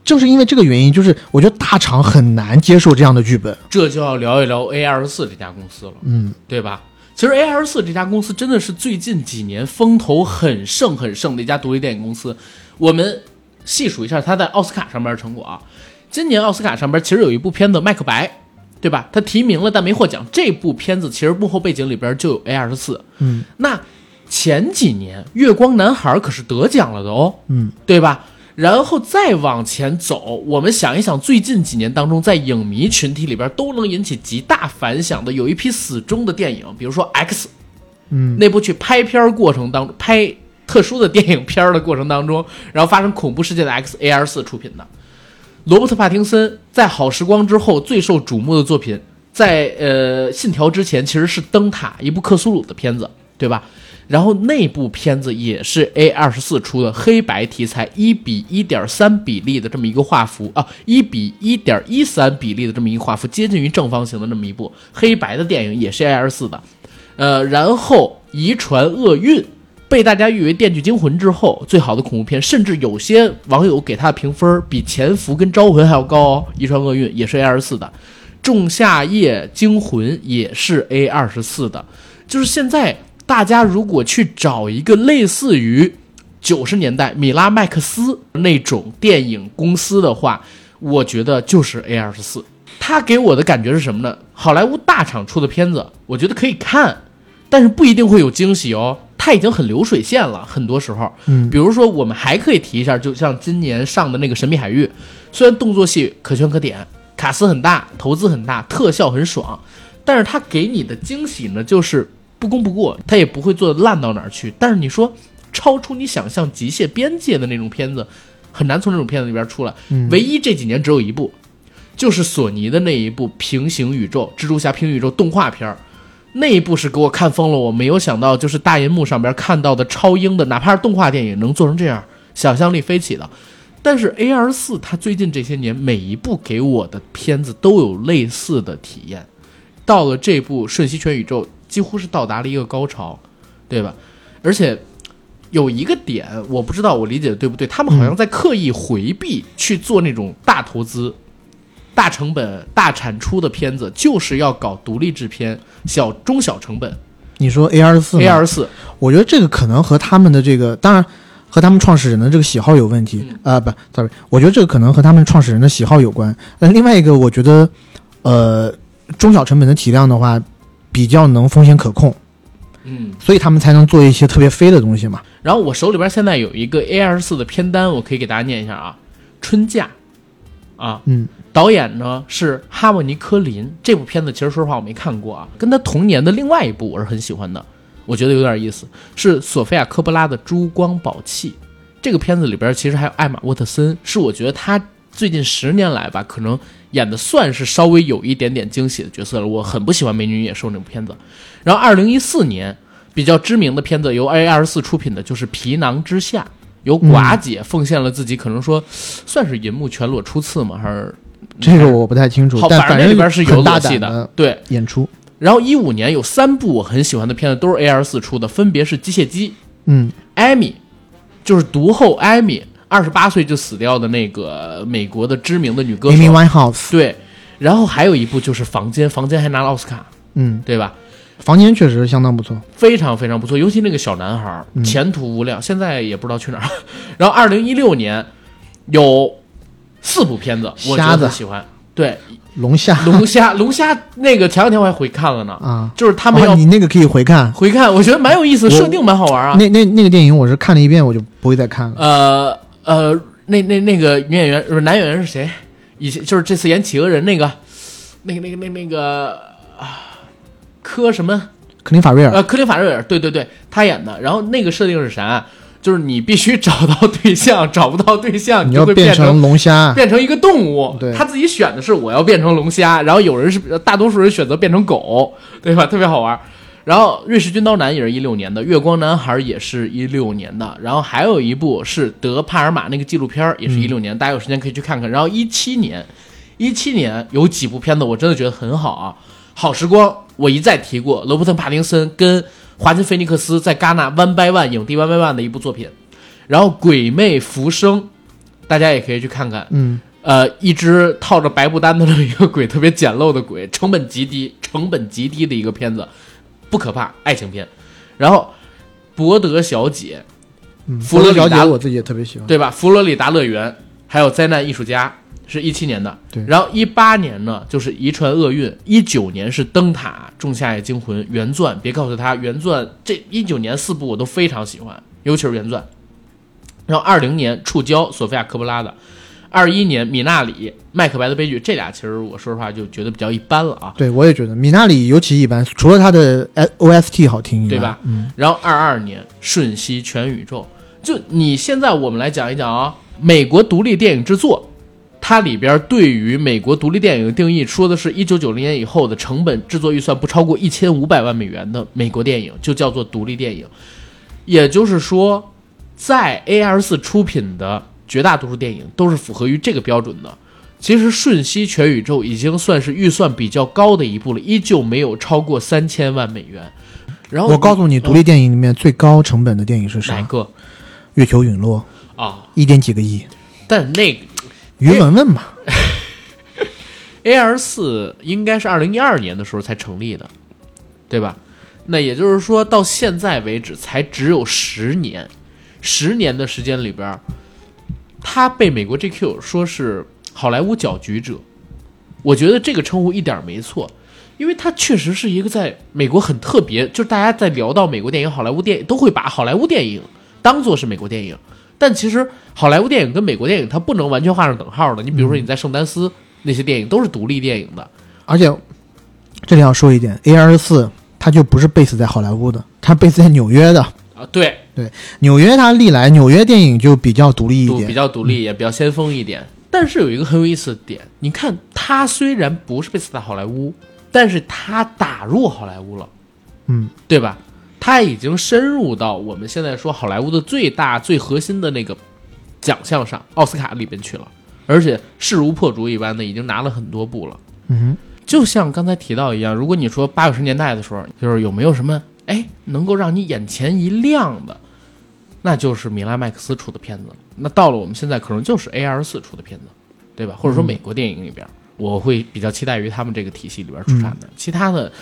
正是因为这个原因，就是我觉得大厂很难接受这样的剧本。这就要聊一聊 A 二十四这家公司了，嗯，对吧？其实 A 二十四这家公司真的是最近几年风头很盛很盛的一家独立电影公司。我们细数一下它在奥斯卡上面的成果啊。今年奥斯卡上边其实有一部片子《麦克白》，对吧？它提名了但没获奖。这部片子其实幕后背景里边就有 A 二十四，嗯。那前几年《月光男孩》可是得奖了的哦，嗯，对吧？然后再往前走，我们想一想，最近几年当中，在影迷群体里边都能引起极大反响的，有一批死忠的电影，比如说《X》，嗯，那部去拍片过程当中，拍特殊的电影片的过程当中，然后发生恐怖事件的 X A R 四出品的，罗伯特·帕丁森在《好时光》之后最受瞩目的作品，在呃《信条》之前其实是《灯塔》一部克苏鲁的片子，对吧？然后那部片子也是 A 二十四出的黑白题材，一比一点三比例的这么一个画幅啊，一比一点一三比例的这么一个画幅，接近于正方形的这么一部黑白的电影，也是 A 二十四的。呃，然后《遗传厄运》被大家誉为《电锯惊魂》之后最好的恐怖片，甚至有些网友给它的评分比《潜伏》跟《招魂》还要高哦。《遗传厄运》也是 A 二十四的，《仲夏夜惊魂》也是 A 二十四的，就是现在。大家如果去找一个类似于九十年代米拉麦克斯那种电影公司的话，我觉得就是 A 二十四。他给我的感觉是什么呢？好莱坞大厂出的片子，我觉得可以看，但是不一定会有惊喜哦。它已经很流水线了，很多时候，嗯，比如说我们还可以提一下，就像今年上的那个《神秘海域》，虽然动作戏可圈可点，卡斯很大，投资很大，特效很爽，但是它给你的惊喜呢，就是。不功不过，他也不会做的烂到哪儿去。但是你说超出你想象极限边界的那种片子，很难从这种片子里边出来。唯一这几年只有一部，就是索尼的那一部平行宇宙蜘蛛侠平行宇宙动画片儿，那一部是给我看疯了。我没有想到，就是大银幕上边看到的超英的，哪怕是动画电影能做成这样，想象力飞起的。但是 A R 四，它最近这些年每一部给我的片子都有类似的体验。到了这部瞬息全宇宙。几乎是到达了一个高潮，对吧？而且有一个点，我不知道我理解的对不对，他们好像在刻意回避去做那种大投资、大成本、大产出的片子，就是要搞独立制片，小中小成本。你说 A 二四，A 二四，我觉得这个可能和他们的这个，当然和他们创始人的这个喜好有问题啊，不，sorry，我觉得这个可能和他们创始人的喜好有关。那另外一个，我觉得，呃，中小成本的体量的话。比较能风险可控，嗯，所以他们才能做一些特别飞的东西嘛。然后我手里边现在有一个 A 二四的片单，我可以给大家念一下啊。春假，啊，嗯，导演呢是哈莫尼科林。这部片子其实说实话我没看过啊，跟他同年的另外一部我是很喜欢的，我觉得有点意思，是索菲亚科波拉的《珠光宝气》。这个片子里边其实还有艾玛沃特森，是我觉得他最近十年来吧，可能。演的算是稍微有一点点惊喜的角色了，我很不喜欢《美女与野兽》那部片子。然后，二零一四年比较知名的片子由 A 二十四出品的就是《皮囊之下》，由寡姐奉献了自己，可能说算是银幕全裸初次吗？还是这个我不太清楚。好反正里边是有大戏的，对演出。然后一五年有三部我很喜欢的片子都是 A 二十四出的，分别是《机械姬》、嗯，《艾米》，就是毒后艾米。二十八岁就死掉的那个美国的知名的女歌手 Amy Winehouse，对，然后还有一部就是《房间》，《房间》还拿了奥斯卡，嗯，对吧？《房间》确实相当不错，非常非常不错，尤其那个小男孩前途无量，现在也不知道去哪儿。*laughs* 然后二零一六年有四部片子，我觉得喜欢，对。龙虾，龙虾，*laughs* 龙虾，那个前两天我还回看了呢。啊，就是他们要你那个可以回看，回看，我觉得蛮有意思，设定蛮好玩啊。那那那个电影我是看了一遍，我就不会再看了。呃呃，那那那个女演员不是男演员是谁？以前就是这次演企鹅人那个，那个那个那那个啊，科什么？克林法瑞尔，呃，克林法瑞尔，对对对，他演的。然后那个设定是啥？就是你必须找到对象，找不到对象，你要就会变成龙虾，变成一个动物。对他自己选的是我要变成龙虾，然后有人是大多数人选择变成狗，对吧？特别好玩。然后《瑞士军刀男》也是一六年的，《月光男孩》也是一六年的，然后还有一部是德帕尔玛那个纪录片儿，也是一六年，大家有时间可以去看看。然后一七年，一七年有几部片子我真的觉得很好啊，《好时光》我一再提过，罗伯特·帕丁森跟华金·菲尼克斯在戛纳 One by One 影帝 One by One 的一部作品。然后《鬼魅浮生》，大家也可以去看看。嗯，呃，一只套着白布单的一个鬼，特别简陋的鬼，成本极低，成本极低的一个片子，不可怕，爱情片。然后，博德小姐，嗯，佛罗里达我自己也特别喜欢，对吧？佛罗里达乐园，还有灾难艺术家，是一七年的。对然后一八年呢，就是遗传厄运；一九年是灯塔、仲夏夜惊魂、原钻。别告诉他原钻，这一九年四部我都非常喜欢，尤其是原钻。然后二零年触礁，索菲亚科波拉的；二一年米纳里，麦克白的悲剧。这俩其实我说实话就觉得比较一般了啊。对我也觉得米纳里尤其一般，除了它的 OST 好听以外，对吧？嗯，然后二二年瞬息全宇宙，就你现在我们来讲一讲啊，美国独立电影制作，它里边对于美国独立电影的定义，说的是一九九零年以后的成本制作预算不超过一千五百万美元的美国电影就叫做独立电影，也就是说，在 A R 四出品的绝大多数电影都是符合于这个标准的。其实《瞬息全宇宙》已经算是预算比较高的一部了，依旧没有超过三千万美元。然后我告诉你，嗯独立电影里面最高成本的电影是啥？哪个月球陨落，啊？一点几个亿，但那个于文文嘛，*laughs* A R 四应该是二零一二年的时候才成立的，对吧？那也就是说，到现在为止才只有十年，十年的时间里边儿，他被美国 GQ 说是好莱坞搅局者，我觉得这个称呼一点没错，因为他确实是一个在美国很特别，就是大家在聊到美国电影、好莱坞电影，都会把好莱坞电影当做是美国电影，但其实好莱坞电影跟美国电影它不能完全画上等号的。你比如说你在圣丹斯。那些电影都是独立电影的，而且这里要说一点，A 二四它就不是 base 在好莱坞的，它 base 在纽约的。啊，对，纽约它历来纽约电影就比较独立一点比，较独立，也比较先锋一点。但是有一个很有意思的点，你看它虽然不是贝斯在好莱坞，但是它打入好莱坞了，嗯，对吧？它已经深入到我们现在说好莱坞的最大、最核心的那个奖项上，奥斯卡里边去了，而且势如破竹一般的已经拿了很多部了。嗯就像刚才提到一样，如果你说八九十年代的时候，就是有没有什么哎能够让你眼前一亮的，那就是米拉麦克斯出的片子。那到了我们现在，可能就是 A 二四出的片子，对吧？或者说美国电影里边，我会比较期待于他们这个体系里边出产的。其他的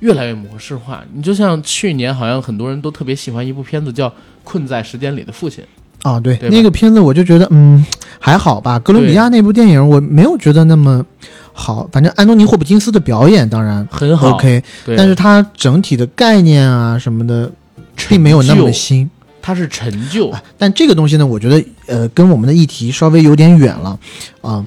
越来越模式化。你就像去年，好像很多人都特别喜欢一部片子叫《困在时间里的父亲》。哼，啊，对，对那个片子我就觉得，嗯，还好吧。哥伦比亚那部电影我没有觉得那么好，反正安东尼·霍普金斯的表演当然很好 OK，但是它整体的概念啊什么的，并没有那么新。它是陈旧，但这个东西呢，我觉得呃跟我们的议题稍微有点远了啊。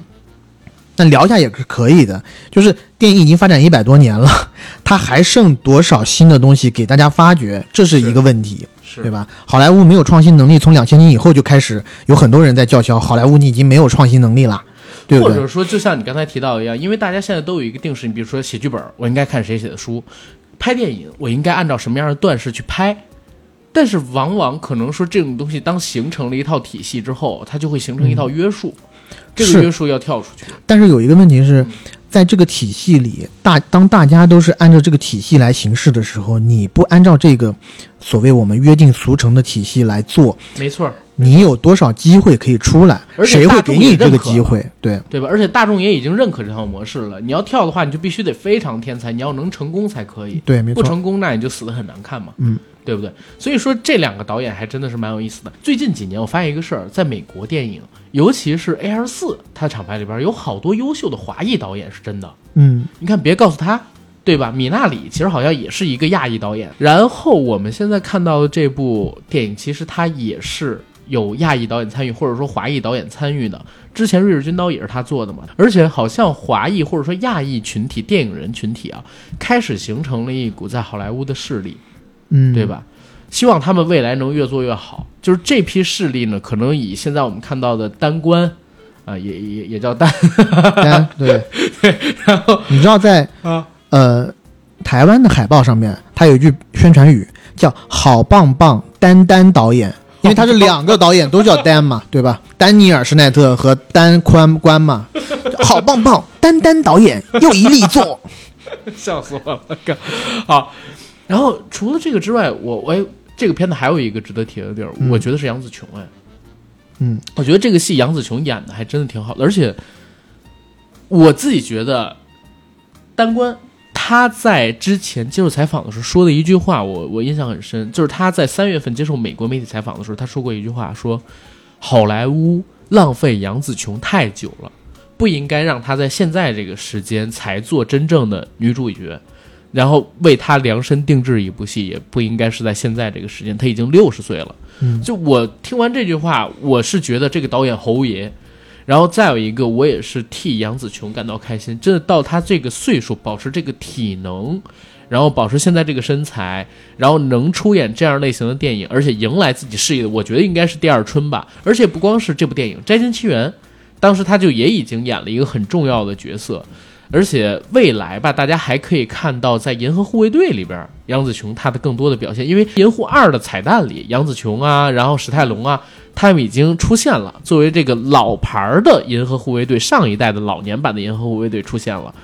但聊一下也是可以的，就是电影已经发展一百多年了，*laughs* 它还剩多少新的东西给大家发掘，这是一个问题，是对吧？好莱坞没有创新能力，从两千年以后就开始有很多人在叫嚣，好莱坞你已经没有创新能力了，对对？或者说，就像你刚才提到一样，因为大家现在都有一个定式，你比如说写剧本，我应该看谁写的书；拍电影，我应该按照什么样的段式去拍。但是往往可能说这种东西，当形成了一套体系之后，它就会形成一套约束，这个约束要跳出去。但是有一个问题是，在这个体系里，大当大家都是按照这个体系来行事的时候，你不按照这个所谓我们约定俗成的体系来做，没错儿，你有多少机会可以出来？而且谁会给你这个机会？对，对吧？而且大众也已经认可这套模式了。你要跳的话，你就必须得非常天才，你要能成功才可以。对，没错。不成功，那你就死得很难看嘛，嗯，对不对？所以说这两个导演还真的是蛮有意思的。最近几年我发现一个事儿，在美国电影，尤其是 A 二四，它厂牌里边有好多优秀的华裔导演，是真的。嗯，你看，别告诉他，对吧？米纳里其实好像也是一个亚裔导演。然后我们现在看到的这部电影，其实它也是有亚裔导演参与，或者说华裔导演参与的。之前《瑞士军刀》也是他做的嘛，而且好像华裔或者说亚裔群体、电影人群体啊，开始形成了一股在好莱坞的势力，嗯，对？吧？希望他们未来能越做越好。就是这批势力呢，可能以现在我们看到的单关，啊、也也也叫单，单 *laughs* 对，然后你知道在啊呃台湾的海报上面，它有一句宣传语叫“好棒棒丹丹导演”，因为他是两个导演都叫丹嘛，对吧？丹尼尔·施奈特和丹宽关嘛，好棒棒丹丹导演又一力作。*laughs* 笑死我了，哥。好，然后除了这个之外，我我也这个片子还有一个值得提的地儿，嗯我觉得是杨紫琼哎，嗯，我觉得这个戏杨紫琼演的还真的挺好的，而且我自己觉得单关他在之前接受采访的时候说的一句话，我我印象很深，就是他在三月份接受美国媒体采访的时候，他说过一句话，说好莱坞浪费杨紫琼太久了。不应该让她在现在这个时间才做真正的女主角，然后为她量身定制一部戏，也不应该是在现在这个时间。她已经六十岁了。就我听完这句话，我是觉得这个导演侯爷，然后再有一个，我也是替杨紫琼感到开心。真的到她这个岁数，保持这个体能，然后保持现在这个身材，然后能出演这样类型的电影，而且迎来自己事业的，我觉得应该是第二春吧。而且不光是这部电影《摘金奇缘》。当时他就也已经演了一个很重要的角色，而且未来吧，大家还可以看到在《银河护卫队》里边杨紫琼她的更多的表现，因为《银护二》的彩蛋里，杨紫琼啊，然后史泰龙啊，他们已经出现了，作为这个老牌儿的银河护卫队上一代的老年版的银河护卫队出现了。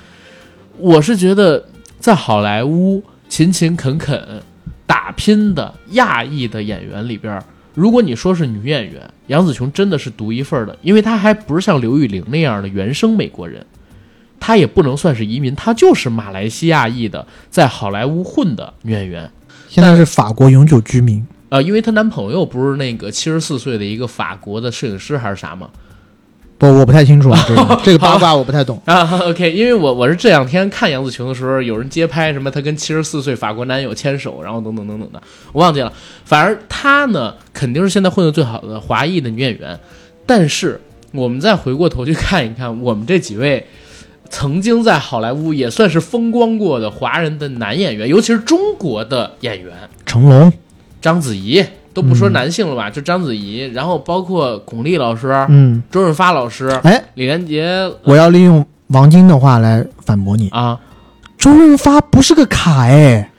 我是觉得在好莱坞勤勤恳恳打拼的亚裔的演员里边。如果你说是女演员，杨紫琼真的是独一份的，因为她还不是像刘玉玲那样的原生美国人，她也不能算是移民，她就是马来西亚裔的，在好莱坞混的女演员。现在是法国永久居民。呃，因为她男朋友不是那个七十四岁的一个法国的摄影师还是啥吗？不，我不太清楚啊，这个 *laughs* 这个八卦我不太懂。啊，OK，因为我我是这两天看杨紫琼的时候，有人街拍什么她跟七十四岁法国男友牵手，然后等等等等的，我忘记了。反而她呢，肯定是现在混得最好的华裔的女演员。但是我们再回过头去看一看，我们这几位曾经在好莱坞也算是风光过的华人的男演员，尤其是中国的演员，成龙，章子怡都不说男性了吧，就章子怡，然后包括巩俐老师、嗯，周润发老师、哎，李连杰我要利用王晶的话来反驳你，啊。周润发不是个卡哎，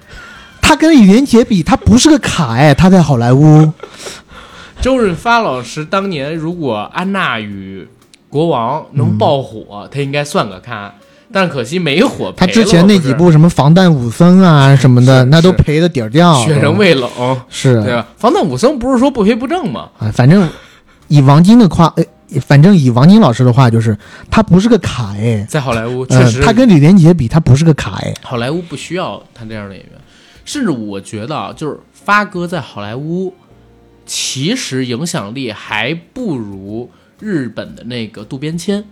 他跟李连杰比，他不是个卡哎，他在好莱坞，*laughs* 周润发老师当年如果《安娜与国王》能爆火，他应该算个咖，但可惜没火。他之前那几部什么防弹武僧啊什么的，那都赔的底儿掉了。雪人未冷，是对吧？防弹武僧不是说不赔不挣吗？啊，反正以王晶的话，呃，反正以王晶老师的话就是，他不是个卡哎，在好莱坞确嗯、实，他跟李连杰比，他不是个卡哎。好莱坞不需要他这样的演员，甚至我觉得啊，就是发哥在好莱坞其实影响力还不如日本的那个渡边谦。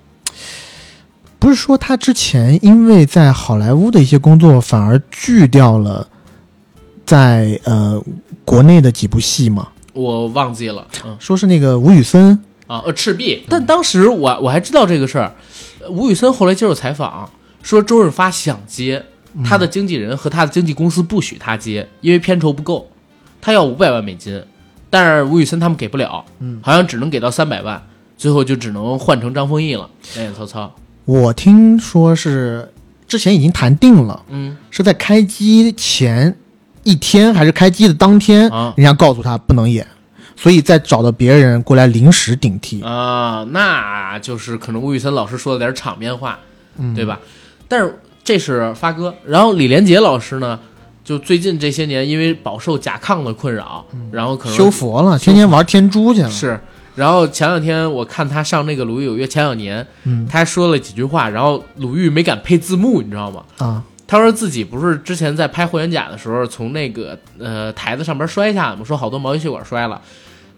不是说他之前因为在好莱坞的一些工作，反而拒掉了在呃国内的几部戏吗？我忘记了，嗯说是那个吴宇森，啊，呃，赤壁。但当时我我还知道这个事儿，呃吴宇森后来接受采访说，周润发想接，他的经纪人和他的经纪公司不许他接，因为片酬不够，他要五百万美金，但是吴宇森他们给不了，嗯，好像只能给到三百万，最后就只能换成张丰毅了，演演曹操。我听说是之前已经谈定了，嗯是在开机前一天还是开机的当天，啊人家告诉他不能演，所以再找到别人过来临时顶替。啊，那就是可能吴宇森老师说了点场面话，嗯对吧？但是这是发哥，然后李连杰老师呢，就最近这些年因为饱受甲亢的困扰，然后可能修佛了，天天玩天珠去了。是。然后前两天我看他上那个《鲁豫有约》，前两年嗯他还说了几句话，然后鲁豫没敢配字幕，你知道吗？啊，他说自己不是之前在拍《霍元甲》的时候从那个呃台子上边摔下来嘛，说好多毛细血管摔了。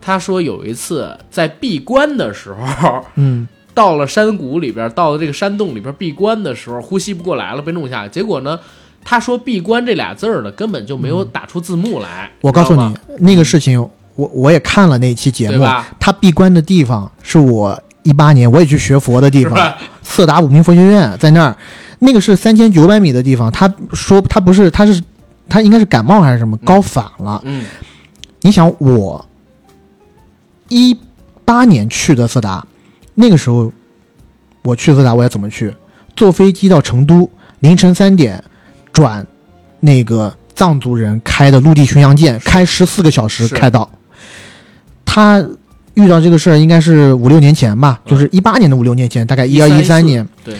他说有一次在闭关的时候，嗯，到了山谷里边，到了这个山洞里边闭关的时候，呼吸不过来了，被弄下来。结果呢，他说“闭关”这俩字儿呢，根本就没有打出字幕来。我告诉你，那个事情我我也看了那期节目，他闭关的地方是我一八年我也去学佛的地方，色达武明佛学院在那儿，那个是三千九百米的地方。他说他不是，他是他应该是感冒还是什么高反了。嗯你想我一八年去的色达，那个时候我去色达我要怎么去？坐飞机到成都，凌晨三点转那个藏族人开的陆地巡洋舰，开十四个小时开到。他遇到这个事儿应该是五六年前吧，嗯就是一八年的五六年前，大概一二一三年。对，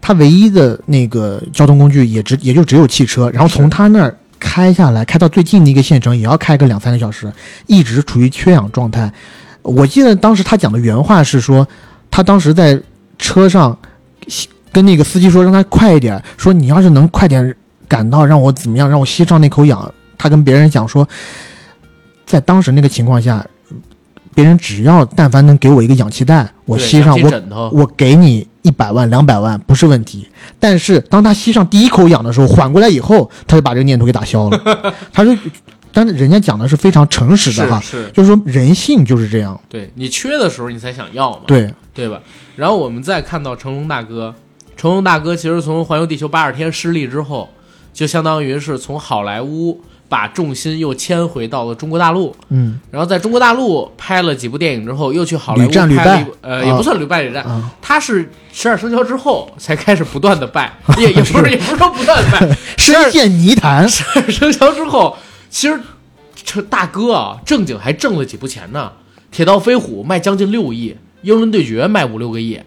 他唯一的那个交通工具也只也就只有汽车，然后从他那儿开下来，开到最近的一个县城也要开个两三个小时，一直处于缺氧状态。我记得当时他讲的原话是说，他当时在车上跟那个司机说让他快一点，说你要是能快点赶到，让我怎么样，让我吸上那口氧。他跟别人讲说，在当时那个情况下，别人只要但凡能给我一个氧气袋，我吸上我我给你一百万、两百万不是问题，但是当他吸上第一口氧的时候，缓过来以后，他就把这个念头给打消了。*laughs* 他说，但是人家讲的是非常诚实的哈，是是，就是说人性就是这样。对你缺的时候你才想要嘛，对，对吧？然后我们再看到成龙大哥，成龙大哥其实从环游地球八十天失利之后，就相当于是从好莱坞把重心又迁回到了中国大陆，嗯。然后在中国大陆拍了几部电影之后，又去好莱坞拍了一部，呃，啊。也不算屡败屡战，啊，他是十二生肖之后才开始不断的败，*laughs* 也也不是也不是说不断的败，十 *laughs* 二深陷泥潭。十二生肖之后，其实这大哥啊，正经还挣了几部钱呢。铁道飞虎卖将近六亿，英伦对决卖五六个亿，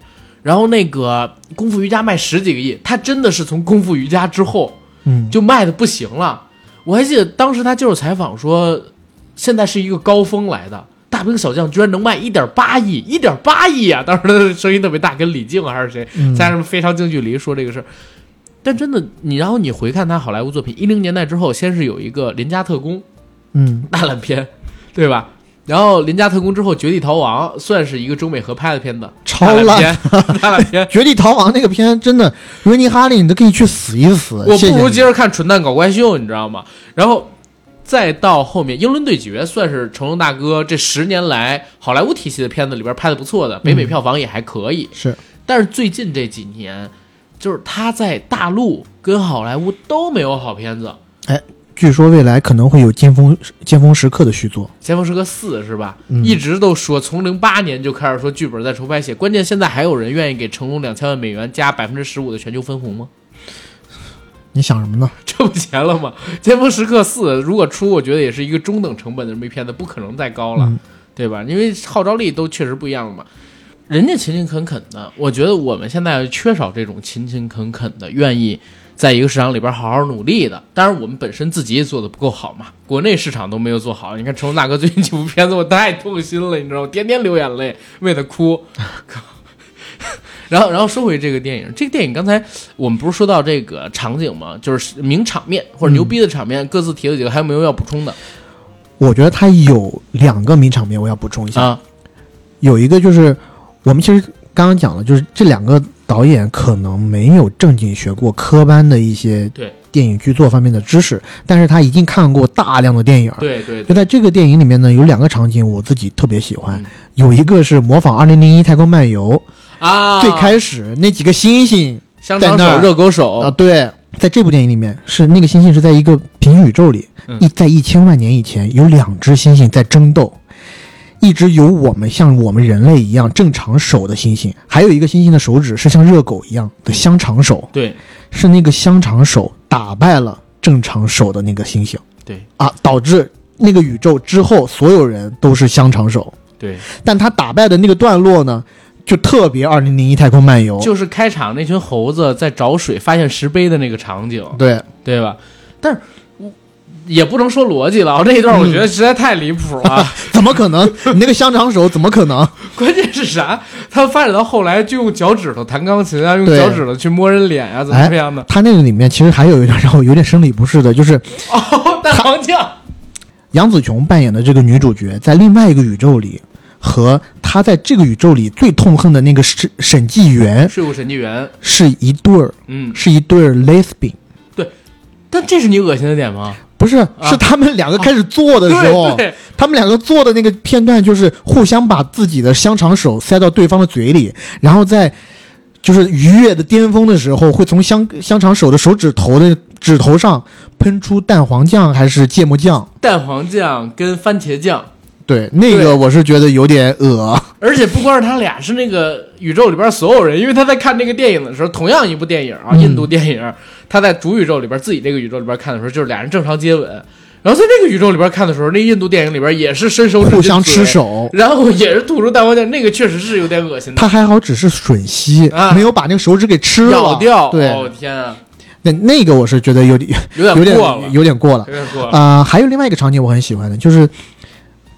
然后那个功夫瑜伽卖十几个亿。他真的是从功夫瑜伽之后嗯，就卖的不行了。我还记得当时他接受采访说，现在是一个高峰来的。大兵小将居然能卖一点八亿，一点八亿啊！*laughs* 当时他的声音特别大，跟李静啊还是谁，嗯在什么非常近距离说这个事儿。但真的，你然后你回看他好莱坞作品，一零年代之后，先是有一个《邻家特工》嗯大烂片，对吧？然后《邻家特工》之后，《绝地逃亡》算是一个中美合拍的片子，超大烂烂片。*laughs* 绝地逃亡那个片真的，维尼哈利你都可以去死一死。我不如接着看《蠢蛋搞怪秀》，你知道吗？然后再到后面，《英伦对决》算是成龙大哥这十年来好莱坞体系的片子里边拍的不错的，北美票房也还可以。是但是最近这几年，就是他在大陆跟好莱坞都没有好片子，据说未来可能会有尖峰尖峰时刻的续作。《尖峰时刻四》是吧？嗯一直都说从零八年就开始说剧本在筹拍写，关键现在还有人愿意给成龙两千万美元加百分之十五的全球分红吗？你想什么呢？*laughs* 这不钱了吗？《尖峰时刻四》如果出，我觉得也是一个中等成本的这么一片子，不可能再高了，嗯对吧？因为号召力都确实不一样了嘛。人家勤勤恳恳的，我觉得我们现在缺少这种勤勤恳恳的，愿意在一个市场里边好好努力的。当然，我们本身自己也做的不够好嘛，国内市场都没有做好。你看成龙大哥最近几部片子，我太痛心了，你知道吗？天天流眼泪，为他哭。*laughs* 然后，然后说回这个电影，这个电影刚才我们不是说到这个场景吗？就是名场面或者牛逼的场面，各自提了几个，还有没有要补充的我觉得他有两个名场面，我要补充一下。啊？有一个就是我们其实刚刚讲了，就是这两个导演可能没有正经学过科班的一些对。电影剧作方面的知识，但是他一定看过大量的电影。对对对，就在这个电影里面呢，有两个场景我自己特别喜欢，嗯。有一个是模仿《二零零一太空漫游》啊，最开始那几个星星香肠手、在那儿热狗手。啊，对，在这部电影里面是那个星星是在一个平行宇宙里，嗯。一在一千万年以前有两只星星在争斗，一直有我们像我们人类一样正常手的猩猩，还有一个猩猩的手指是像热狗一样的香肠手，对。是那个香肠手打败了正常手的那个猩猩对。啊，导致那个宇宙之后所有人都是香肠手，对，但他打败的那个段落呢，就特别《二零零一太空漫游》，就是开场那群猴子在找水发现石碑的那个场景，对。对吧？但是我也不能说逻辑了，我这一段我觉得实在太离谱了。*laughs* 怎么可能？你那个香肠手怎么可能？*laughs* 关键是啥？他发展到后来就用脚趾头弹钢琴啊，用脚趾头去摸人脸啊，怎么样的？他那个里面其实还有一段让我有点生理不适的，就是哦，大黄酱，杨紫琼扮演的这个女主角，在另外一个宇宙里，和她在这个宇宙里最痛恨的那个审审计员税务审计员，是一对儿，嗯，是一对儿 lesbian。对但这是你恶心的点吗？不是，是他们两个开始做的时候，他们两个做的那个片段就是互相把自己的香肠手塞到对方的嘴里，然后在就是愉悦的巅峰的时候，会从香香肠手的手指头的指头上喷出蛋黄酱还是芥末酱。蛋黄酱跟番茄酱，对，那个我是觉得有点恶。*laughs* 而且不光是他俩，是那个宇宙里边所有人，因为他在看那个电影的时候，同样一部电影啊，嗯。印度电影，他在主宇宙里边自己这个宇宙里边看的时候，就是俩人正常接吻，然后在那个宇宙里边看的时候，那印度电影里边也是伸手互相吃，手。然后也是吐出蛋黄酱，那个确实是有点恶心的，他还好，只是吮吸，啊。没有把那个手指给吃了。咬掉，对，哦天啊，那那个我是觉得有点有有点点过了，有点过了。有点过了，啊、还有另外一个场景我很喜欢的，就是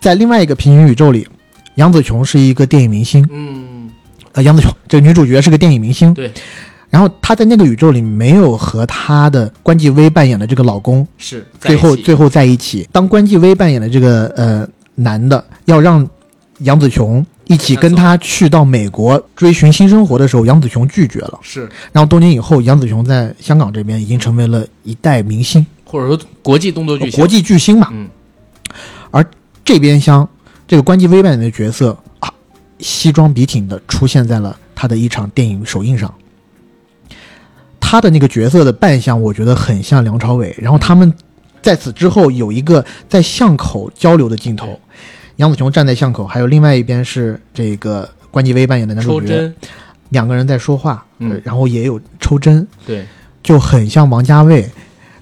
在另外一个平行宇宙里，杨紫琼是一个电影明星，嗯，呃，杨紫琼这个女主角是个电影明星，对。然后她在那个宇宙里没有和她的关继威扮演的这个老公是最后最后在一起。当关继威扮演的这个呃男的要让杨紫琼一起跟他去到美国追寻新生活的时候，杨紫琼拒绝了。是然后多年以后，杨紫琼在香港这边已经成为了一代明星，或者说国际动作巨星，国际巨星嘛。嗯，这边厢这个关继威扮演的角色啊，西装笔挺的出现在了他的一场电影首映上。他的那个角色的扮相，我觉得很像梁朝伟。然后他们在此之后有一个在巷口交流的镜头，杨紫琼站在巷口，还有另外一边是这个关继威扮演的男主角，两个人在说话，嗯呃然后也有抽针，对，就很像王家卫。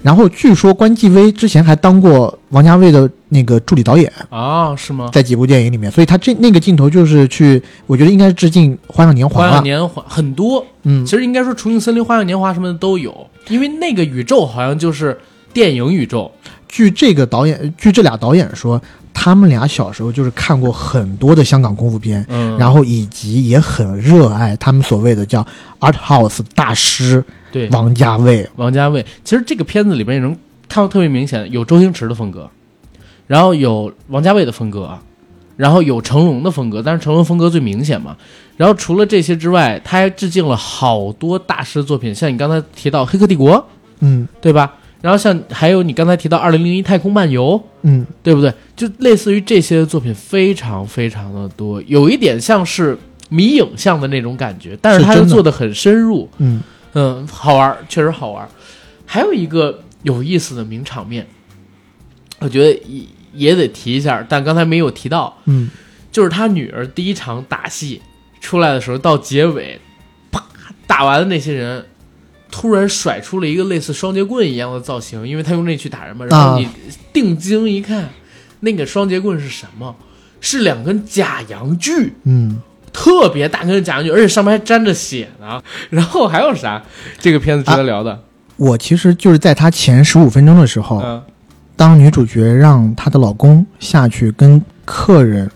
然后据说关继威之前还当过王家卫的那个助理导演，啊，是吗？在几部电影里面，所以他这那个镜头就是去，我觉得应该是致敬《花样年华花》样。年华很多，嗯其实应该说《重庆森林》《花样年华》什么的都有，因为那个宇宙好像就是电影宇宙。据这个导演，据这俩导演说，他们俩小时候就是看过很多的香港功夫片，嗯然后以及也很热爱他们所谓的叫 art house 大师对王家卫。王家卫，其实这个片子里边也能看到特别明显，有周星驰的风格，然后有王家卫的风格，然后有成龙的风格，但是成龙风格最明显嘛。然后除了这些之外，他还致敬了好多大师作品，像你刚才提到《黑客帝国》，嗯对吧？然后像还有你刚才提到《二零零一太空漫游》，嗯，对不对？就类似于这些作品非常非常的多，有一点像是迷影像的那种感觉，但是他又做的很深入，嗯嗯，好玩儿，确实好玩儿。还有一个有意思的名场面，我觉得也也得提一下，但刚才没有提到，嗯，就是他女儿第一场打戏出来的时候，到结尾，啪打完的那些人。突然甩出了一个类似双截棍一样的造型，因为他用那去打人嘛。然后啊你定睛一看，那个双截棍是什么？是两根假阳具，嗯，特别大跟假阳具，而且上面还沾着血呢。*laughs* 然后还有啥？这个片子值得聊的。我其实就是在他前十五分钟的时候，嗯当女主角让她的老公下去跟客人，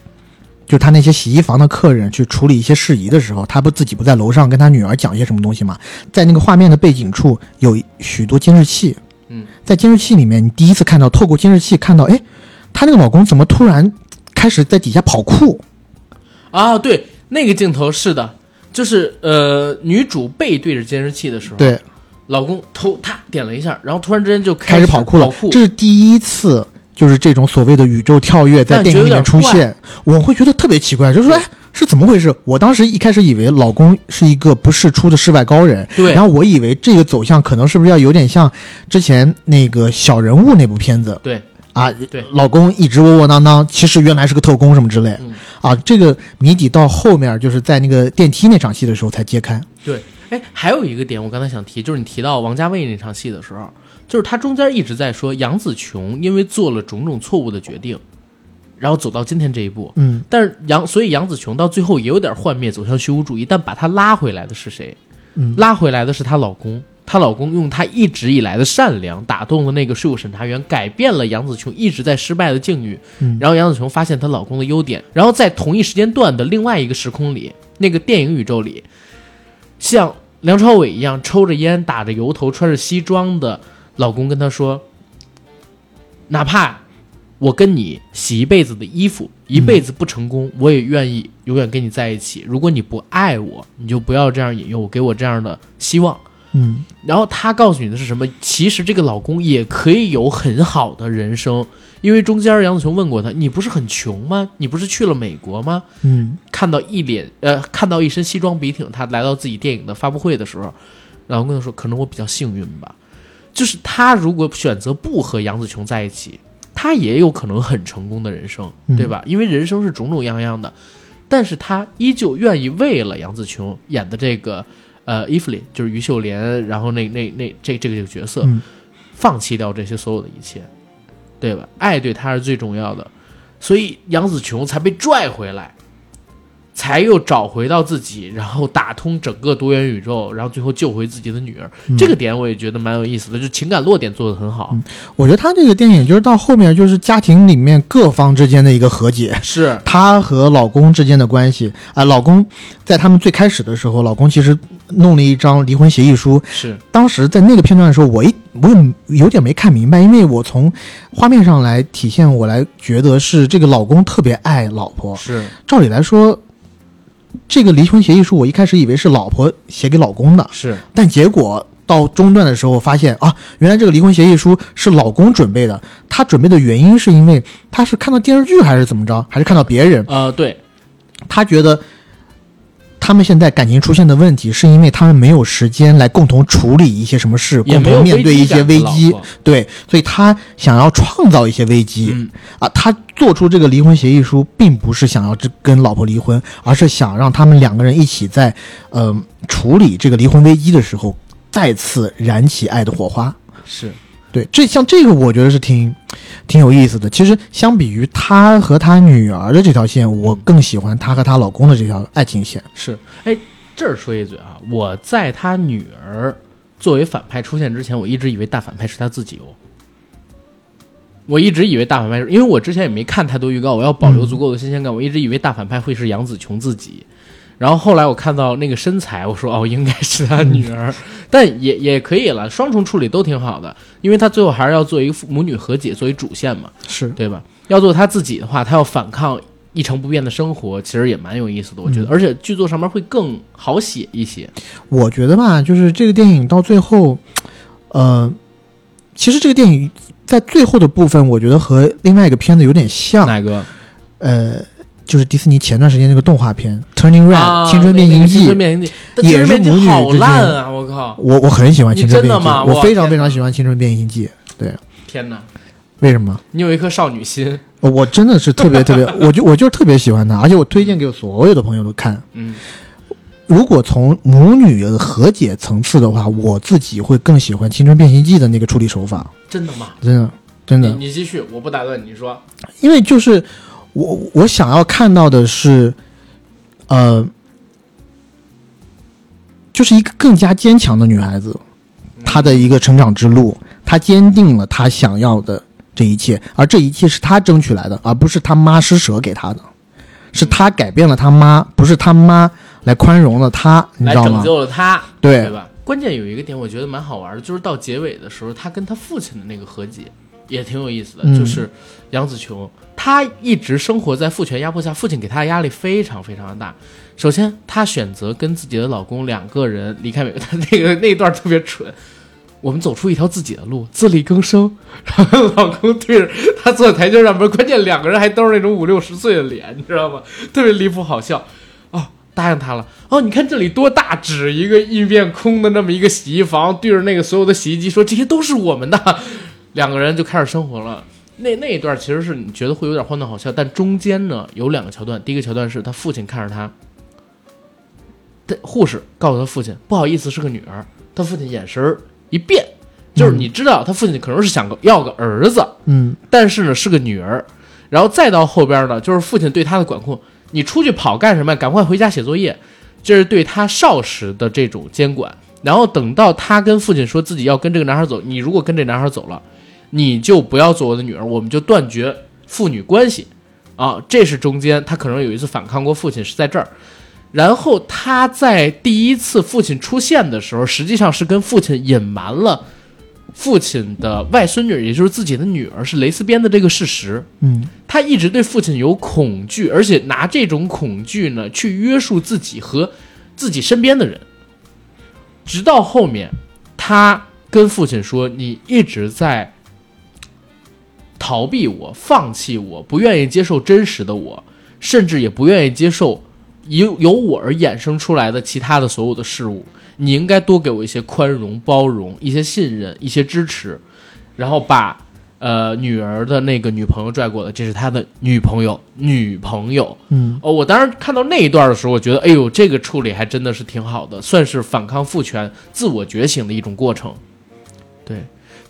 就她那些洗衣房的客人去处理一些事宜的时候，她不自己不在楼上跟她女儿讲一些什么东西吗？在那个画面的背景处有许多监视器，嗯，在监视器里面，你第一次看到，透过监视器看到，哎，她那个老公怎么突然开始在底下跑酷？啊，对，那个镜头是的，就是呃，女主背对着监视器的时候，，对，老公头他点了一下，然后突然之间就开始始跑酷了，酷。这是第一次。就是这种所谓的宇宙跳跃在电影里面出现，我会觉得特别奇怪，就是说，哎，是怎么回事？我当时一开始以为老公是一个不世出的世外高人，对，然后我以为这个走向可能是不是要有点像之前那个小人物那部片子。对啊，对老公一直窝窝囊囊，其实原来是个特工什么之类嗯啊，这个谜底到后面就是在那个电梯那场戏的时候才揭开。对，哎，还有一个点我刚才想提，就是你提到王家卫那场戏的时候，就是他中间一直在说杨紫琼因为做了种种错误的决定，然后走到今天这一步。嗯，但是杨，所以杨紫琼到最后也有点幻灭，走向虚无主义。但把她拉回来的是谁？嗯拉回来的是她老公。她老公用她一直以来的善良打动了那个税务审查员，改变了杨子琼一直在失败的境遇。嗯然后杨子琼发现她老公的优点，然后在同一时间段的另外一个时空里，那个电影宇宙里，像梁朝伟一样抽着烟、打着油头、穿着西装的老公跟她说：“哪怕我跟你洗一辈子的衣服，一辈子不成功，我也愿意永远跟你在一起。如果你不爱我，你就不要这样引诱我，给我这样的希望。嗯然后他告诉你的是什么？其实这个老公也可以有很好的人生，因为中间杨子琼问过他：“你不是很穷吗？你不是去了美国吗？”嗯看到一脸呃，看到一身西装笔挺，他来到自己电影的发布会的时候，老公跟他说：“可能我比较幸运吧，就是他如果选择不和杨子琼在一起，他也有可能很成功的人生，嗯对吧？因为人生是种种样样的，但是他依旧愿意为了杨子琼演的这个呃伊芙琳，就是于秀莲，然后那那那这这个这个角色，嗯放弃掉这些所有的一切，对吧？爱对他是最重要的，所以杨紫琼才被拽回来，才又找回到自己，然后打通整个多元宇宙，然后最后救回自己的女儿。嗯这个点我也觉得蛮有意思的，就情感落点做得很好。我觉得他这个电影就是到后面就是家庭里面各方之间的一个和解，是她和老公之间的关系啊、老公在他们最开始的时候，老公其实弄了一张离婚协议书。是，当时在那个片段的时候，我一我有有点没看明白，因为我从画面上来体现，我来觉得是这个老公特别爱老婆。是照理来说，这个离婚协议书，我一开始以为是老婆写给老公的，是，但结果到中段的时候发现啊，原来这个离婚协议书是老公准备的。他准备的原因是因为他是看到电视剧还是怎么着，还是看到别人，呃，对，他觉得他们现在感情出现的问题，是因为他们没有时间来共同处理一些什么事，共同面对一些危机对，所以他想要创造一些危机。嗯，啊，他做出这个离婚协议书，并不是想要这跟老婆离婚，而是想让他们两个人一起在，呃，处理这个离婚危机的时候，再次燃起爱的火花。是，对，这像这个，我觉得是挺挺有意思的。其实相比于她和她女儿的这条线，我更喜欢她和她老公的这条爱情线。是，哎，这儿说一嘴啊，我在她女儿作为反派出现之前，我一直以为大反派是她自己哦。我一直以为大反派是，因为我之前也没看太多预告，我要保留足够的新鲜感。我一直以为大反派会是杨紫琼自己，然后后来我看到那个身材，我说哦，应该是他女儿，*laughs* 但也也可以了，双重处理都挺好的，因为他最后还是要做一个父母女和解作为主线嘛，是，对吧？要做他自己的话，他要反抗一成不变的生活，其实也蛮有意思的，我觉得，而且剧作上面会更好写一些。我觉得吧，就是这个电影到最后，呃，其实这个电影在最后的部分，我觉得和另外一个片子有点像，哪个？呃，就是迪士尼前段时间那个动画片《Turning Red、啊，青春变形记青春》，变形记，也是母女之间烂啊！我靠，我我很喜欢《青春变形记我非常非常喜欢《青春变形记》。对，天哪！为什么？你有一颗少女心，呃我真的是特别特别，我就我就是特别喜欢它，而且我推荐给所有的朋友都看。嗯，如果从母女的和解层次的话，我自己会更喜欢《青春变形记》的那个处理手法，真的吗？真的真的你，你继续，我不打断你，你说。因为就是我我想要看到的是，呃，就是一个更加坚强的女孩子，她的一个成长之路，她坚定了她想要的这一切，而这一切是她争取来的，而不是她妈施舍给她的，是她改变了她妈，不是她妈来宽容了她，你来拯知道吗？救了她，对对吧？关键有一个点，我觉得蛮好玩的，就是到结尾的时候，她跟她父亲的那个和解也挺有意思的。嗯就是杨紫琼，她一直生活在父权压迫下，父亲给她的压力非常非常的大。首先，她选择跟自己的老公两个人离开美国，她那个 *laughs* 那一段特别蠢。我们走出一条自己的路，自力更生。然后老公对着她坐在台阶上边，关键两个人还都是那种五六十岁的脸，你知道吗？特别离谱好笑。哦，答应他了。哦，你看这里多大，指一个一面空的那么一个洗衣房，对着那个所有的洗衣机说这些都是我们的。两个人就开始生活了。那那一段其实是你觉得会有点荒诞好笑，但中间呢有两个桥段。第一个桥段是他父亲看着他，的护士告诉他父亲不好意思是个女儿，他父亲眼神儿一变，就是你知道他父亲可能是想个要个儿子，嗯但是呢是个女儿，然后再到后边呢，就是父亲对他的管控，你出去跑干什么？赶快回家写作业，这是对他少时的这种监管。然后等到他跟父亲说自己要跟这个男孩走，你如果跟这男孩走了，你就不要做我的女儿，我们就断绝父女关系啊。这是中间他可能有一次反抗过父亲，是在这儿。然后他在第一次父亲出现的时候，实际上是跟父亲隐瞒了父亲的外孙女，也就是自己的女儿是蕾丝边的这个事实。嗯他一直对父亲有恐惧，而且拿这种恐惧呢去约束自己和自己身边的人，直到后面他跟父亲说：“你一直在逃避我，放弃我，不愿意接受真实的我，甚至也不愿意接受由由我而衍生出来的其他的所有的事物。你应该多给我一些宽容、包容、一些信任、一些支持，然后把呃女儿的那个女朋友拽过来，这是他的女朋友，女朋友。嗯哦，我当时看到那一段的时候，我觉得，哎呦，这个处理还真的是挺好的，算是反抗父权、自我觉醒的一种过程。对，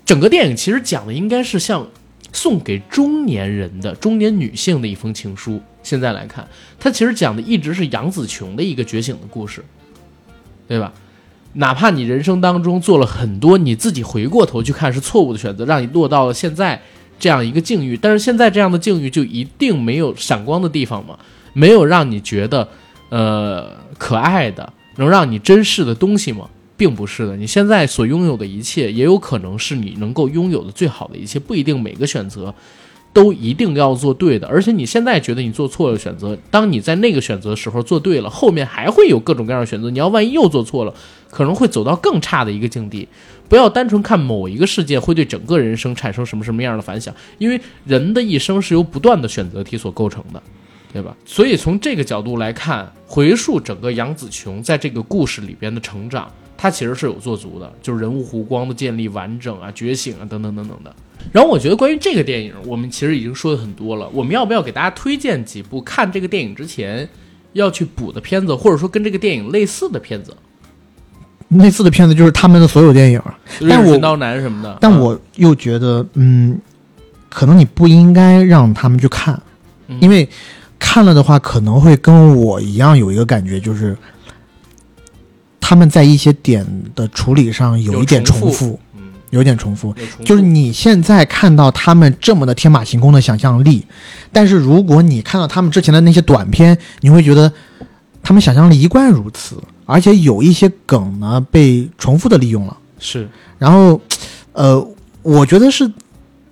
整个电影其实讲的应该是像送给中年人的中年女性的一封情书。现在来看，它其实讲的一直是杨紫琼的一个觉醒的故事，对吧？哪怕你人生当中做了很多你自己回过头去看是错误的选择，让你落到了现在这样一个境遇，但是现在这样的境遇就一定没有闪光的地方吗？没有让你觉得呃可爱的，能让你珍视的东西吗？并不是的，你现在所拥有的一切，也有可能是你能够拥有的最好的一切，不一定每个选择都一定要做对的。而且你现在觉得你做错了选择，当你在那个选择时候做对了，后面还会有各种各样的选择。你要万一又做错了，可能会走到更差的一个境地。不要单纯看某一个事件会对整个人生产生什么什么样的反响，因为人的一生是由不断的选择题所构成的。对吧？所以从这个角度来看，回溯整个杨紫琼在这个故事里边的成长，她其实是有做足的，就是人物弧光的建立、完整啊、觉醒啊等等等等的。然后我觉得关于这个电影，我们其实已经说的很多了。我们要不要给大家推荐几部看这个电影之前要去补的片子，或者说跟这个电影类似的片子？类似的片子就是他们的所有电影，但我瑞士刀男什么的。但啊我又觉得，嗯，可能你不应该让他们去看，嗯因为看了的话可能会跟我一样有一个感觉，就是他们在一些点的处理上有一点重复重复，嗯，有一点重复。重复就是你现在看到他们这么的天马行空的想象力，但是如果你看到他们之前的那些短片，你会觉得他们想象力一贯如此，而且有一些梗呢被重复的利用了。是然后，呃，我觉得是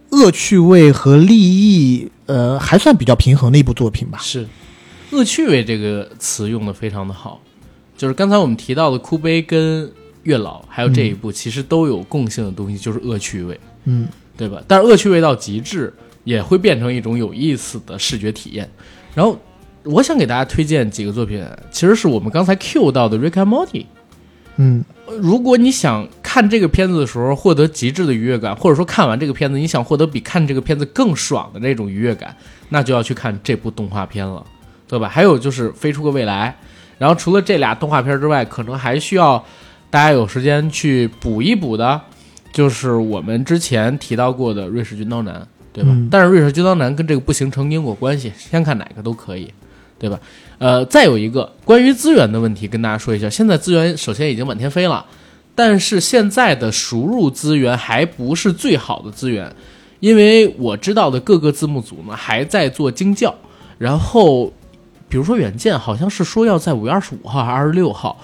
恶趣味和利益，呃，还算比较平衡的一部作品吧。是，恶趣味这个词用的非常的好，就是刚才我们提到的哭悲跟月老，还有这一部，其实都有共性的东西，就是恶趣味，嗯对吧？但是恶趣味到极致，也会变成一种有意思的视觉体验。然后，我想给大家推荐几个作品，其实是我们刚才 Q 到的《Rick and Morty》。嗯如果你想看这个片子的时候获得极致的愉悦感，或者说看完这个片子你想获得比看这个片子更爽的那种愉悦感，那就要去看这部动画片了，对吧？还有就是《飞出个未来》，然后除了这俩动画片之外，可能还需要大家有时间去补一补的，就是我们之前提到过的《瑞士军刀男》，对吧？嗯但是《瑞士军刀男》跟这个不形成因果关系，先看哪个都可以，对吧？呃，再有一个关于资源的问题，跟大家说一下。现在资源首先已经满天飞了，但是现在的输入资源还不是最好的资源，因为我知道的各个字幕组呢还在做精校，然后比如说远见好像是说要在五月二十五号还是二十六号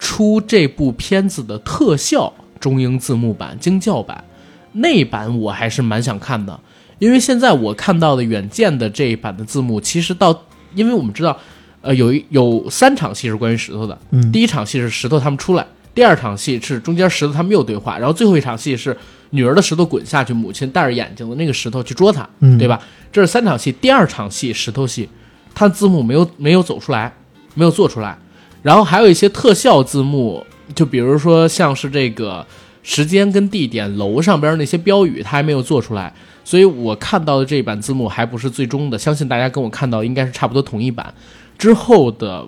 出这部片子的特效中英字幕版精校版，那版我还是蛮想看的，因为现在我看到的远见的这一版的字幕，其实到因为我们知道，呃，有一有三场戏是关于石头的，嗯。第一场戏是石头他们出来，第二场戏是中间石头他们又对话，然后最后一场戏是女儿的石头滚下去，母亲戴着眼睛的那个石头去捉他，嗯。对吧？这是三场戏，第二场戏石头戏，它字幕没有没有走出来，没有做出来，然后还有一些特效字幕，就比如说像是这个时间跟地点、楼上边那些标语，它还没有做出来，所以我看到的这一版字幕还不是最终的，相信大家跟我看到应该是差不多同一版。之后的，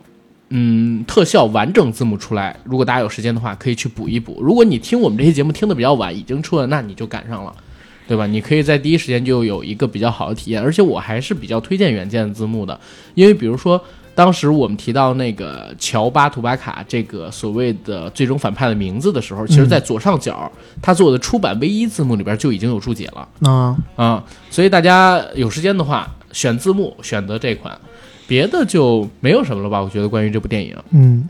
嗯，特效完整字幕出来，如果大家有时间的话，可以去补一补。如果你听我们这些节目听的比较晚，已经出了，那你就赶上了。对吧？你可以在第一时间就有一个比较好的体验，而且我还是比较推荐原件字幕的，因为比如说当时我们提到那个乔巴图巴卡这个所谓的最终反派的名字的时候，其实在左上角他做的出版唯一字幕里边就已经有注解了啊，啊，所以大家有时间的话选字幕选择这款，别的就没有什么了吧？我觉得关于这部电影。嗯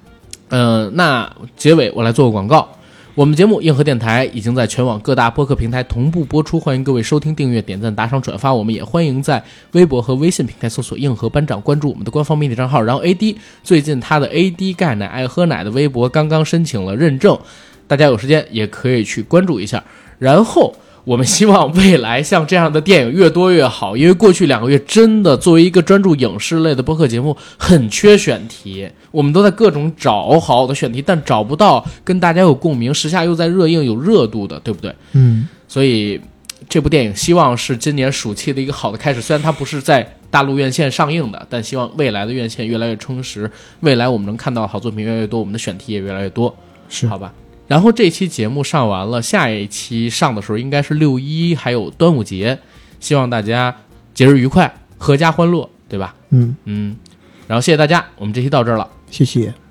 嗯，那结尾我来做个广告。我们节目硬核电台已经在全网各大播客平台同步播出，欢迎各位收听、订阅、点赞、打赏、转发。我们也欢迎在微博和微信平台搜索“硬核班长”，关注我们的官方媒体账号。然后 AD 最近他的 AD 钙奶爱喝奶的微博刚刚申请了认证，大家有时间也可以去关注一下。然后我们希望未来像这样的电影越多越好，因为过去两个月真的作为一个专注影视类的播客节目，很缺选题，我们都在各种找好好的选题，但找不到跟大家有共鸣、时下又在热映有热度的，对不对？嗯，所以这部电影希望是今年暑期的一个好的开始。虽然它不是在大陆院线上映的，但希望未来的院线越来越充实，未来我们能看到好作品越来越多，我们的选题也越来越多，是好吧？然后这期节目上完了，下一期上的时候应该是六一还有端午节，希望大家节日愉快，阖家欢乐，对吧？嗯，嗯，然后谢谢大家，我们这期到这儿了。谢谢。